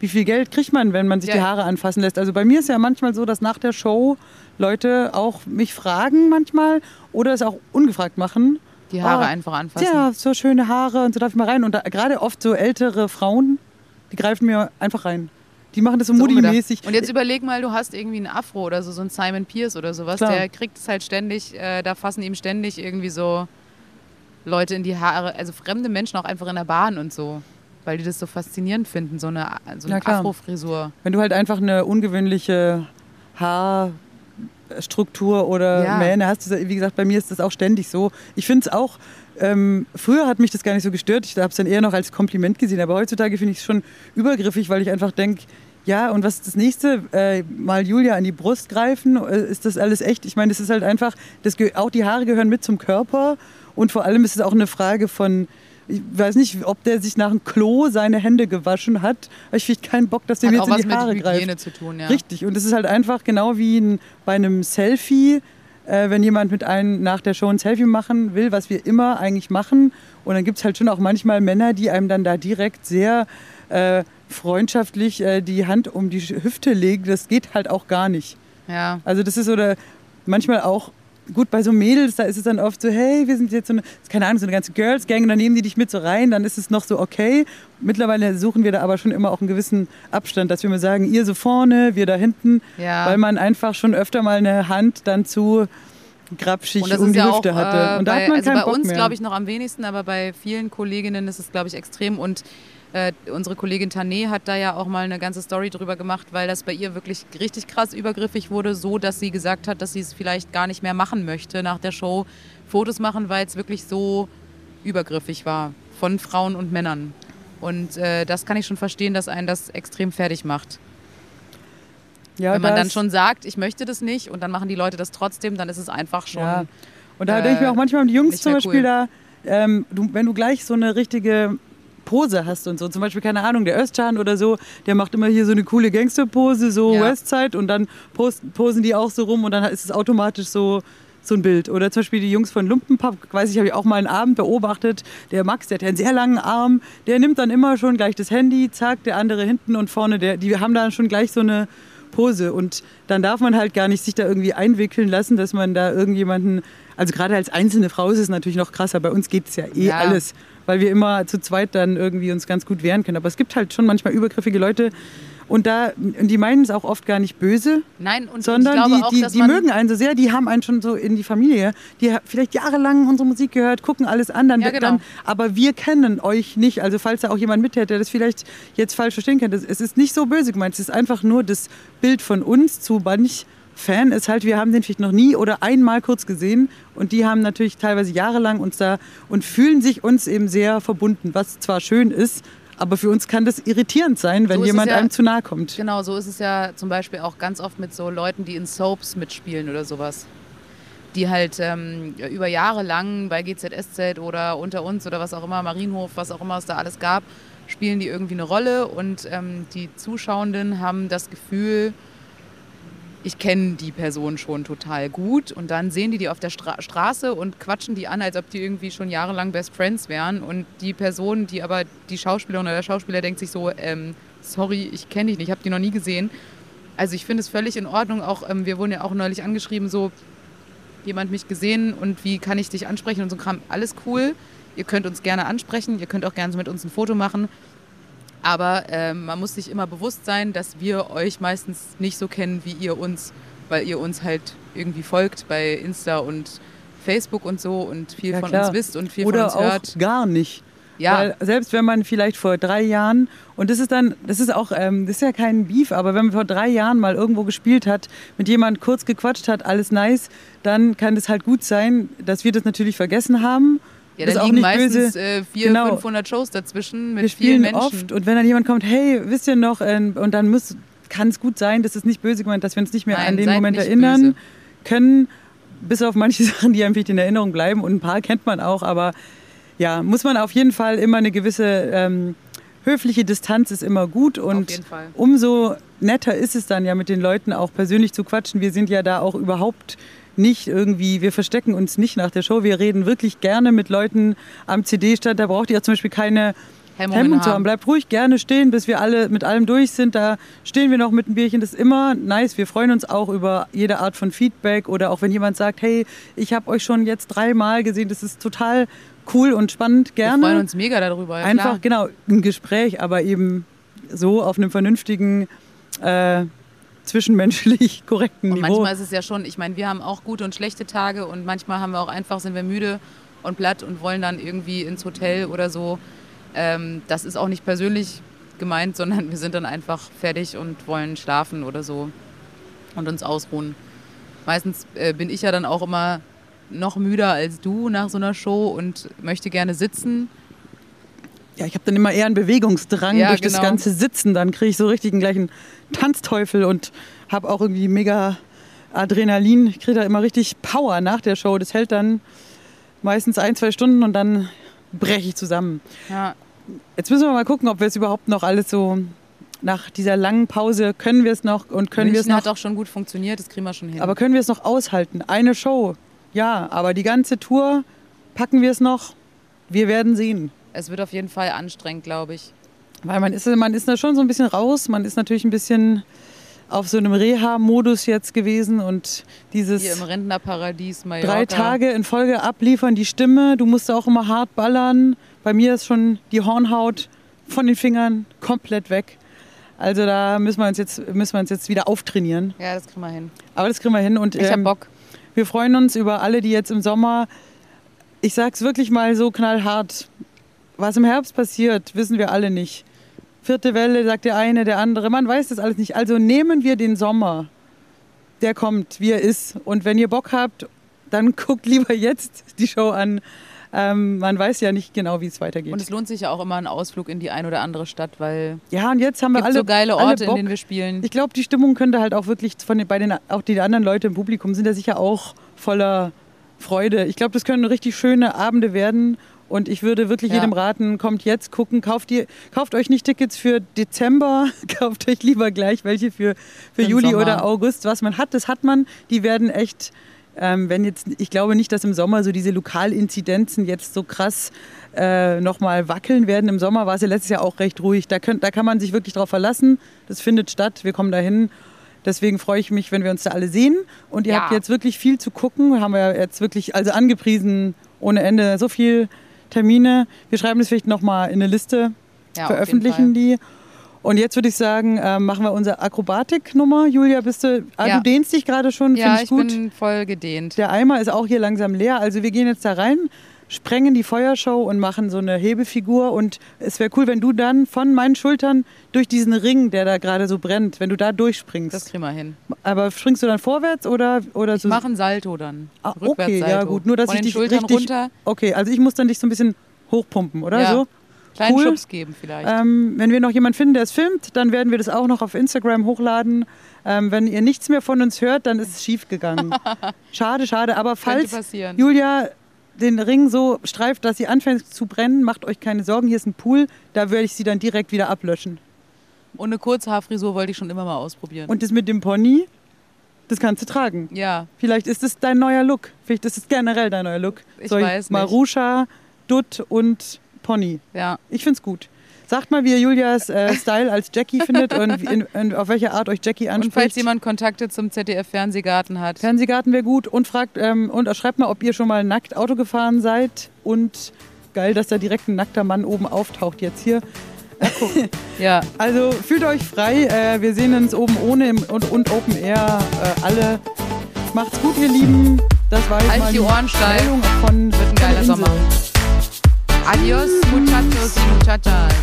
Speaker 3: wie viel Geld kriegt man, wenn man sich
Speaker 2: Ja.
Speaker 3: die Haare anfassen lässt? Also bei mir ist ja manchmal so, dass nach der Show Leute auch mich fragen manchmal oder es auch ungefragt machen.
Speaker 2: Die Haare
Speaker 3: Oh,
Speaker 2: einfach anfassen.
Speaker 3: Ja, so schöne Haare und so darf ich mal rein. Und gerade oft so ältere Frauen, die greifen mir einfach rein. Die machen das so,
Speaker 2: So
Speaker 3: Moody-mäßig.
Speaker 2: Und jetzt überleg mal, du hast irgendwie einen Afro oder so, so einen Simon Pierce oder sowas,
Speaker 3: Klar.
Speaker 2: der kriegt es halt ständig, äh, da fassen ihm ständig irgendwie so Leute in die Haare, also fremde Menschen auch einfach in der Bahn und so, weil die das so faszinierend finden, so eine, so eine. Afro-Frisur.
Speaker 3: Wenn du halt einfach eine ungewöhnliche Haarstruktur oder
Speaker 2: Ja.
Speaker 3: Mähne hast, wie gesagt, bei mir ist das auch ständig so. Ich finde es auch, ähm, früher hat mich das gar nicht so gestört, ich habe es dann eher noch als Kompliment gesehen, aber heutzutage finde ich es schon übergriffig, weil ich einfach denke, ja, und was ist das nächste? Äh, mal Julia an die Brust greifen? Äh, Ist das alles echt? Ich meine, das ist halt einfach, das, auch die Haare gehören mit zum Körper und vor allem ist es auch eine Frage von, ich weiß nicht, ob der sich nach dem Klo seine Hände gewaschen hat. Ich finde keinen Bock, dass der mir jetzt in die
Speaker 2: mit
Speaker 3: Haare greift.
Speaker 2: Hygiene zu tun, ja.
Speaker 3: Richtig. Und es ist halt einfach genau wie ein, bei einem Selfie, äh, wenn jemand mit einem nach der Show ein Selfie machen will, was wir immer eigentlich machen. Und dann gibt es halt schon auch manchmal Männer, die einem dann da direkt sehr äh, freundschaftlich äh, die Hand um die Hüfte legen. Das geht halt auch gar nicht.
Speaker 2: Ja.
Speaker 3: Also das ist oder manchmal auch gut bei so Mädels, da ist es dann oft so, hey, wir sind jetzt so eine, keine Ahnung, so eine ganze Girls Gang, und dann nehmen die dich mit so rein, dann ist es noch so okay. Mittlerweile suchen wir da aber schon immer auch einen gewissen Abstand, dass wir mal sagen, ihr so vorne, wir da hinten,
Speaker 2: Ja.
Speaker 3: weil man einfach schon öfter mal eine Hand dann zu grapschig um die
Speaker 2: ja
Speaker 3: Hüfte
Speaker 2: auch,
Speaker 3: hatte.
Speaker 2: äh,
Speaker 3: Und da
Speaker 2: bei,
Speaker 3: hat man
Speaker 2: also
Speaker 3: keinen
Speaker 2: bei
Speaker 3: Bock
Speaker 2: uns glaube ich noch am wenigsten, aber bei vielen Kolleginnen ist es glaube ich extrem und äh, unsere Kollegin Tané hat da ja auch mal eine ganze Story drüber gemacht, weil das bei ihr wirklich richtig krass übergriffig wurde, so dass sie gesagt hat, dass sie es vielleicht gar nicht mehr machen möchte nach der Show, Fotos machen, weil es wirklich so übergriffig war von Frauen und Männern. Und äh, das kann ich schon verstehen, dass einen das extrem fertig macht.
Speaker 3: ja,
Speaker 2: Wenn man
Speaker 3: da
Speaker 2: dann schon sagt, ich möchte das nicht und dann machen die Leute das trotzdem, dann ist es einfach schon.
Speaker 3: Ja. Und da
Speaker 2: äh,
Speaker 3: denke ich mir auch manchmal um die Jungs zum Beispiel
Speaker 2: cool.
Speaker 3: da, ähm, du, wenn du gleich so eine richtige Pose hast und so, zum Beispiel, keine Ahnung, der Özcan oder so, der macht immer hier so eine coole Gangsterpose, so
Speaker 2: Ja.
Speaker 3: Westside und dann posen die auch so rum und dann ist es automatisch so, so ein Bild. Oder zum Beispiel die Jungs von Lumpenpapp, weiß ich, habe ich auch mal einen Abend beobachtet. Der Max, der hat einen sehr langen Arm, der nimmt dann immer schon gleich das Handy, zack, der andere hinten und vorne, der, die haben da schon gleich so eine Pose. Und dann darf man halt gar nicht sich da irgendwie einwickeln lassen, dass man da irgendjemanden, also gerade als einzelne Frau ist es natürlich noch krasser. Bei uns geht es ja eh
Speaker 2: Ja.
Speaker 3: alles, weil wir immer zu zweit dann irgendwie uns ganz gut wehren können. Aber es gibt halt schon manchmal übergriffige Leute. Und da, und die meinen es auch oft gar nicht böse,
Speaker 2: Nein, und
Speaker 3: sondern die,
Speaker 2: auch,
Speaker 3: die, die mögen einen so sehr, die haben einen schon so in die Familie, die vielleicht jahrelang unsere Musik gehört, gucken alles an, dann,
Speaker 2: Ja, genau.
Speaker 3: dann, aber wir kennen euch nicht. Also falls da auch jemand mithält, der das vielleicht jetzt falsch verstehen könnte, es ist nicht so böse gemeint, es ist einfach nur das Bild von uns zu manch Fan ist halt, wir haben den vielleicht noch nie oder einmal kurz gesehen und die haben natürlich teilweise jahrelang uns da und fühlen sich uns eben sehr verbunden, was zwar schön ist, aber für uns kann das irritierend sein, wenn
Speaker 2: So
Speaker 3: jemand
Speaker 2: ja-
Speaker 3: einem zu nahe kommt.
Speaker 2: Genau, so ist es ja zum Beispiel auch ganz oft mit so Leuten, die in Soaps mitspielen oder sowas. Die halt ähm, über Jahre lang bei GZSZ oder unter uns oder was auch immer, Marienhof, was auch immer es da alles gab, spielen die irgendwie eine Rolle und ähm, die Zuschauenden haben das Gefühl, ich kenne die Person schon total gut und dann sehen die die auf der Stra Straße und quatschen die an, als ob die irgendwie schon jahrelang Best Friends wären und die Person, die aber die Schauspielerin oder der Schauspieler denkt sich so, ähm, sorry, ich kenne dich nicht, ich habe die noch nie gesehen. Also ich finde es völlig in Ordnung, auch ähm, wir wurden ja auch neulich angeschrieben, so jemand mich gesehen und wie kann ich dich ansprechen und so Kram, alles cool. Ihr könnt uns gerne ansprechen, ihr könnt auch gerne mit uns ein Foto machen. Aber ähm, man muss sich immer bewusst sein, dass wir euch meistens nicht so kennen wie ihr uns, weil ihr uns halt irgendwie folgt bei Insta und Facebook und so und viel
Speaker 3: Ja,
Speaker 2: von
Speaker 3: klar.
Speaker 2: uns wisst und viel
Speaker 3: Oder
Speaker 2: von uns
Speaker 3: auch
Speaker 2: hört.
Speaker 3: gar nicht.
Speaker 2: Ja,
Speaker 3: Weil selbst wenn man vielleicht vor drei Jahren, und das ist dann, das ist auch, ähm, das ist ja kein Beef, aber wenn man vor drei Jahren mal irgendwo gespielt hat, mit jemand kurz gequatscht hat, alles nice, dann kann es halt gut sein, dass wir das natürlich vergessen haben.
Speaker 2: Ja
Speaker 3: das ist auch nicht
Speaker 2: meistens
Speaker 3: böse.
Speaker 2: äh, 400,
Speaker 3: Genau.
Speaker 2: 500 Shows dazwischen mit
Speaker 3: wir
Speaker 2: vielen
Speaker 3: spielen
Speaker 2: Menschen.
Speaker 3: oft und wenn dann jemand kommt, hey, wisst ihr noch, ähm, und dann muss, kann es gut sein, das ist nicht böse gemeint, dass wir uns nicht mehr
Speaker 2: Nein,
Speaker 3: an den Moment erinnern
Speaker 2: böse.
Speaker 3: können, bis auf manche Sachen, die vielleicht in Erinnerung bleiben und ein paar kennt man auch, aber ja, muss man auf jeden Fall immer eine gewisse ähm, höfliche Distanz ist immer gut und umso netter ist es dann ja mit den Leuten auch persönlich zu quatschen. Wir sind ja da auch überhaupt nicht irgendwie, wir verstecken uns nicht nach der Show. Wir reden wirklich gerne mit Leuten am CD-Stand. Da braucht ihr zum Beispiel keine
Speaker 2: Hemmungen
Speaker 3: Hemmung zu haben.
Speaker 2: haben.
Speaker 3: Bleibt ruhig gerne stehen, bis wir alle mit allem durch sind. Da stehen wir noch mit einem Bierchen. Das ist immer nice. Wir freuen uns auch über jede Art von Feedback oder auch wenn jemand sagt, hey, ich habe euch schon jetzt dreimal gesehen. Das ist total cool und spannend. Gerne.
Speaker 2: Wir freuen uns mega darüber. Ja,
Speaker 3: Einfach,
Speaker 2: klar.
Speaker 3: genau, ein Gespräch, aber eben so auf einem vernünftigen, äh, zwischenmenschlich korrekten
Speaker 2: Und
Speaker 3: Niveau.
Speaker 2: manchmal ist es ja schon, ich meine, wir haben auch gute und schlechte Tage und manchmal haben wir auch einfach, sind wir müde und platt und wollen dann irgendwie ins Hotel oder so. Ähm, das ist auch nicht persönlich gemeint, sondern wir sind dann einfach fertig und wollen schlafen oder so und uns ausruhen. Meistens äh, bin ich ja dann auch immer noch müder als du nach so einer Show und möchte gerne sitzen.
Speaker 3: Ja, ich habe dann immer eher einen Bewegungsdrang
Speaker 2: Ja,
Speaker 3: durch das
Speaker 2: genau.
Speaker 3: ganze Sitzen. Dann kriege ich so richtig einen gleichen Tanzteufel und habe auch irgendwie mega Adrenalin. Ich kriege da immer richtig Power nach der Show. Das hält dann meistens ein, zwei Stunden und dann breche ich zusammen.
Speaker 2: Ja,
Speaker 3: Jetzt müssen wir mal gucken, ob wir es überhaupt noch alles so nach dieser langen Pause können wir es noch und können wir es noch
Speaker 2: hat auch schon gut funktioniert, das kriegen wir schon hin.
Speaker 3: Aber können wir es noch aushalten? Eine Show, ja, aber die ganze Tour packen wir es noch. Wir werden sehen.
Speaker 2: Es wird auf jeden Fall anstrengend, glaube ich.
Speaker 3: Weil man ist, man ist da schon so ein bisschen raus. Man ist natürlich ein bisschen auf so einem Reha-Modus jetzt gewesen und dieses
Speaker 2: Hier im Rentnerparadies Mallorca.
Speaker 3: drei Tage in Folge abliefern, die Stimme, du musst auch immer hart ballern. Bei mir ist schon die Hornhaut von den Fingern komplett weg. Also da müssen wir uns jetzt, müssen wir uns jetzt wieder auftrainieren.
Speaker 2: Ja, das kriegen wir hin.
Speaker 3: Aber das kriegen wir hin. Und,
Speaker 2: Ich hab
Speaker 3: ähm,
Speaker 2: Bock.
Speaker 3: Wir freuen uns über alle, die jetzt im Sommer, ich sag's wirklich mal so knallhart, was im Herbst passiert, wissen wir alle nicht. Vierte Welle, sagt der eine, der andere, man weiß das alles nicht. Also nehmen wir den Sommer, der kommt, wie er ist. Und wenn ihr Bock habt, dann guckt lieber jetzt die Show an. Ähm, man weiß ja nicht genau, wie es weitergeht.
Speaker 2: Und es lohnt sich ja auch immer ein Ausflug in die ein oder andere Stadt, weil
Speaker 3: ja, und jetzt haben wir alle
Speaker 2: so geile Orte, in denen wir spielen.
Speaker 3: Ich glaube, die Stimmung könnte halt auch wirklich von den, bei den auch die anderen Leute im Publikum sind ja sicher auch voller Freude. Ich glaube, das können richtig schöne Abende werden. Und ich würde wirklich
Speaker 2: Ja.
Speaker 3: jedem raten, kommt jetzt gucken, kauft, ihr, kauft euch nicht Tickets für Dezember, kauft euch lieber gleich welche für, für Juli
Speaker 2: Sommer.
Speaker 3: oder August. Was man hat, das hat man. Die werden echt ähm, wenn jetzt, ich glaube nicht, dass im Sommer so diese Lokalinzidenzen jetzt so krass äh, nochmal wackeln werden. Im Sommer war es ja letztes Jahr auch recht ruhig. Da, könnt, da kann man sich wirklich drauf verlassen. Das findet statt. Wir kommen dahin. Deswegen freue ich mich, wenn wir uns da alle sehen. Und ihr
Speaker 2: Ja.
Speaker 3: habt jetzt wirklich viel zu gucken. Haben wir jetzt wirklich, also angepriesen ohne Ende. So viel Termine. Wir schreiben das vielleicht nochmal in eine Liste,
Speaker 2: Ja,
Speaker 3: veröffentlichen die. Und jetzt würde ich sagen, äh, machen wir unsere Akrobatik-Nummer. Julia, bist du, ah,
Speaker 2: Ja.
Speaker 3: du dehnst dich gerade schon,
Speaker 2: Ja,
Speaker 3: ich
Speaker 2: ich
Speaker 3: gut.
Speaker 2: bin voll gedehnt.
Speaker 3: Der Eimer ist auch hier langsam leer. Also wir gehen jetzt da rein, sprengen die Feuershow und machen so eine Hebefigur. Und es wäre cool, wenn du dann von meinen Schultern durch diesen Ring, der da gerade so brennt, wenn du da durchspringst.
Speaker 2: Das kriegen wir hin.
Speaker 3: Aber springst du dann vorwärts oder, oder
Speaker 2: Ich
Speaker 3: so?
Speaker 2: mache einen Salto dann.
Speaker 3: Ah, okay, ja gut. Nur, dass
Speaker 2: Von
Speaker 3: ich dich
Speaker 2: Schultern
Speaker 3: richtig...
Speaker 2: runter,
Speaker 3: Okay, also ich muss dann dich so ein bisschen hochpumpen, oder
Speaker 2: Ja.
Speaker 3: so?
Speaker 2: kleinen
Speaker 3: cool.
Speaker 2: Schubs geben vielleicht.
Speaker 3: Ähm, wenn wir noch jemanden finden, der es filmt, dann werden wir das auch noch auf Instagram hochladen. Ähm, wenn ihr nichts mehr von uns hört, dann ist es schief gegangen. schade, schade. Aber falls
Speaker 2: passieren.
Speaker 3: Julia den Ring so streift, dass sie anfängt zu brennen, macht euch keine Sorgen. Hier ist ein Pool, da werde ich sie dann direkt wieder ablöschen.
Speaker 2: Und eine Kurzhaarfrisur wollte ich schon immer mal ausprobieren.
Speaker 3: Und das mit dem Pony, das kannst du tragen.
Speaker 2: ja,
Speaker 3: Vielleicht ist es dein neuer Look. Vielleicht ist es generell dein neuer Look.
Speaker 2: Ich
Speaker 3: Soll
Speaker 2: weiß nicht.
Speaker 3: Marusha, Dutt und Pony.
Speaker 2: ja.
Speaker 3: Ich find's gut. Sagt mal, wie ihr Julias äh, Style als Jackie findet und, in, und auf welche Art euch Jackie
Speaker 2: Und
Speaker 3: anspricht.
Speaker 2: falls jemand Kontakte zum ZDF-Fernsehgarten hat,
Speaker 3: Fernsehgarten wäre gut und fragt ähm, und schreibt mal, ob ihr schon mal nackt Auto gefahren seid und geil, dass da direkt ein nackter Mann oben auftaucht jetzt hier.
Speaker 2: ja,
Speaker 3: Also fühlt euch frei. Äh, wir sehen uns oben ohne und, und Open Air äh, alle. Macht's gut, ihr Lieben. Das war jetzt
Speaker 2: Halt
Speaker 3: mal
Speaker 2: die Ohren.
Speaker 3: Meldung von
Speaker 2: wird ein geiler. Sommer. Adios, muchachos y muchachas.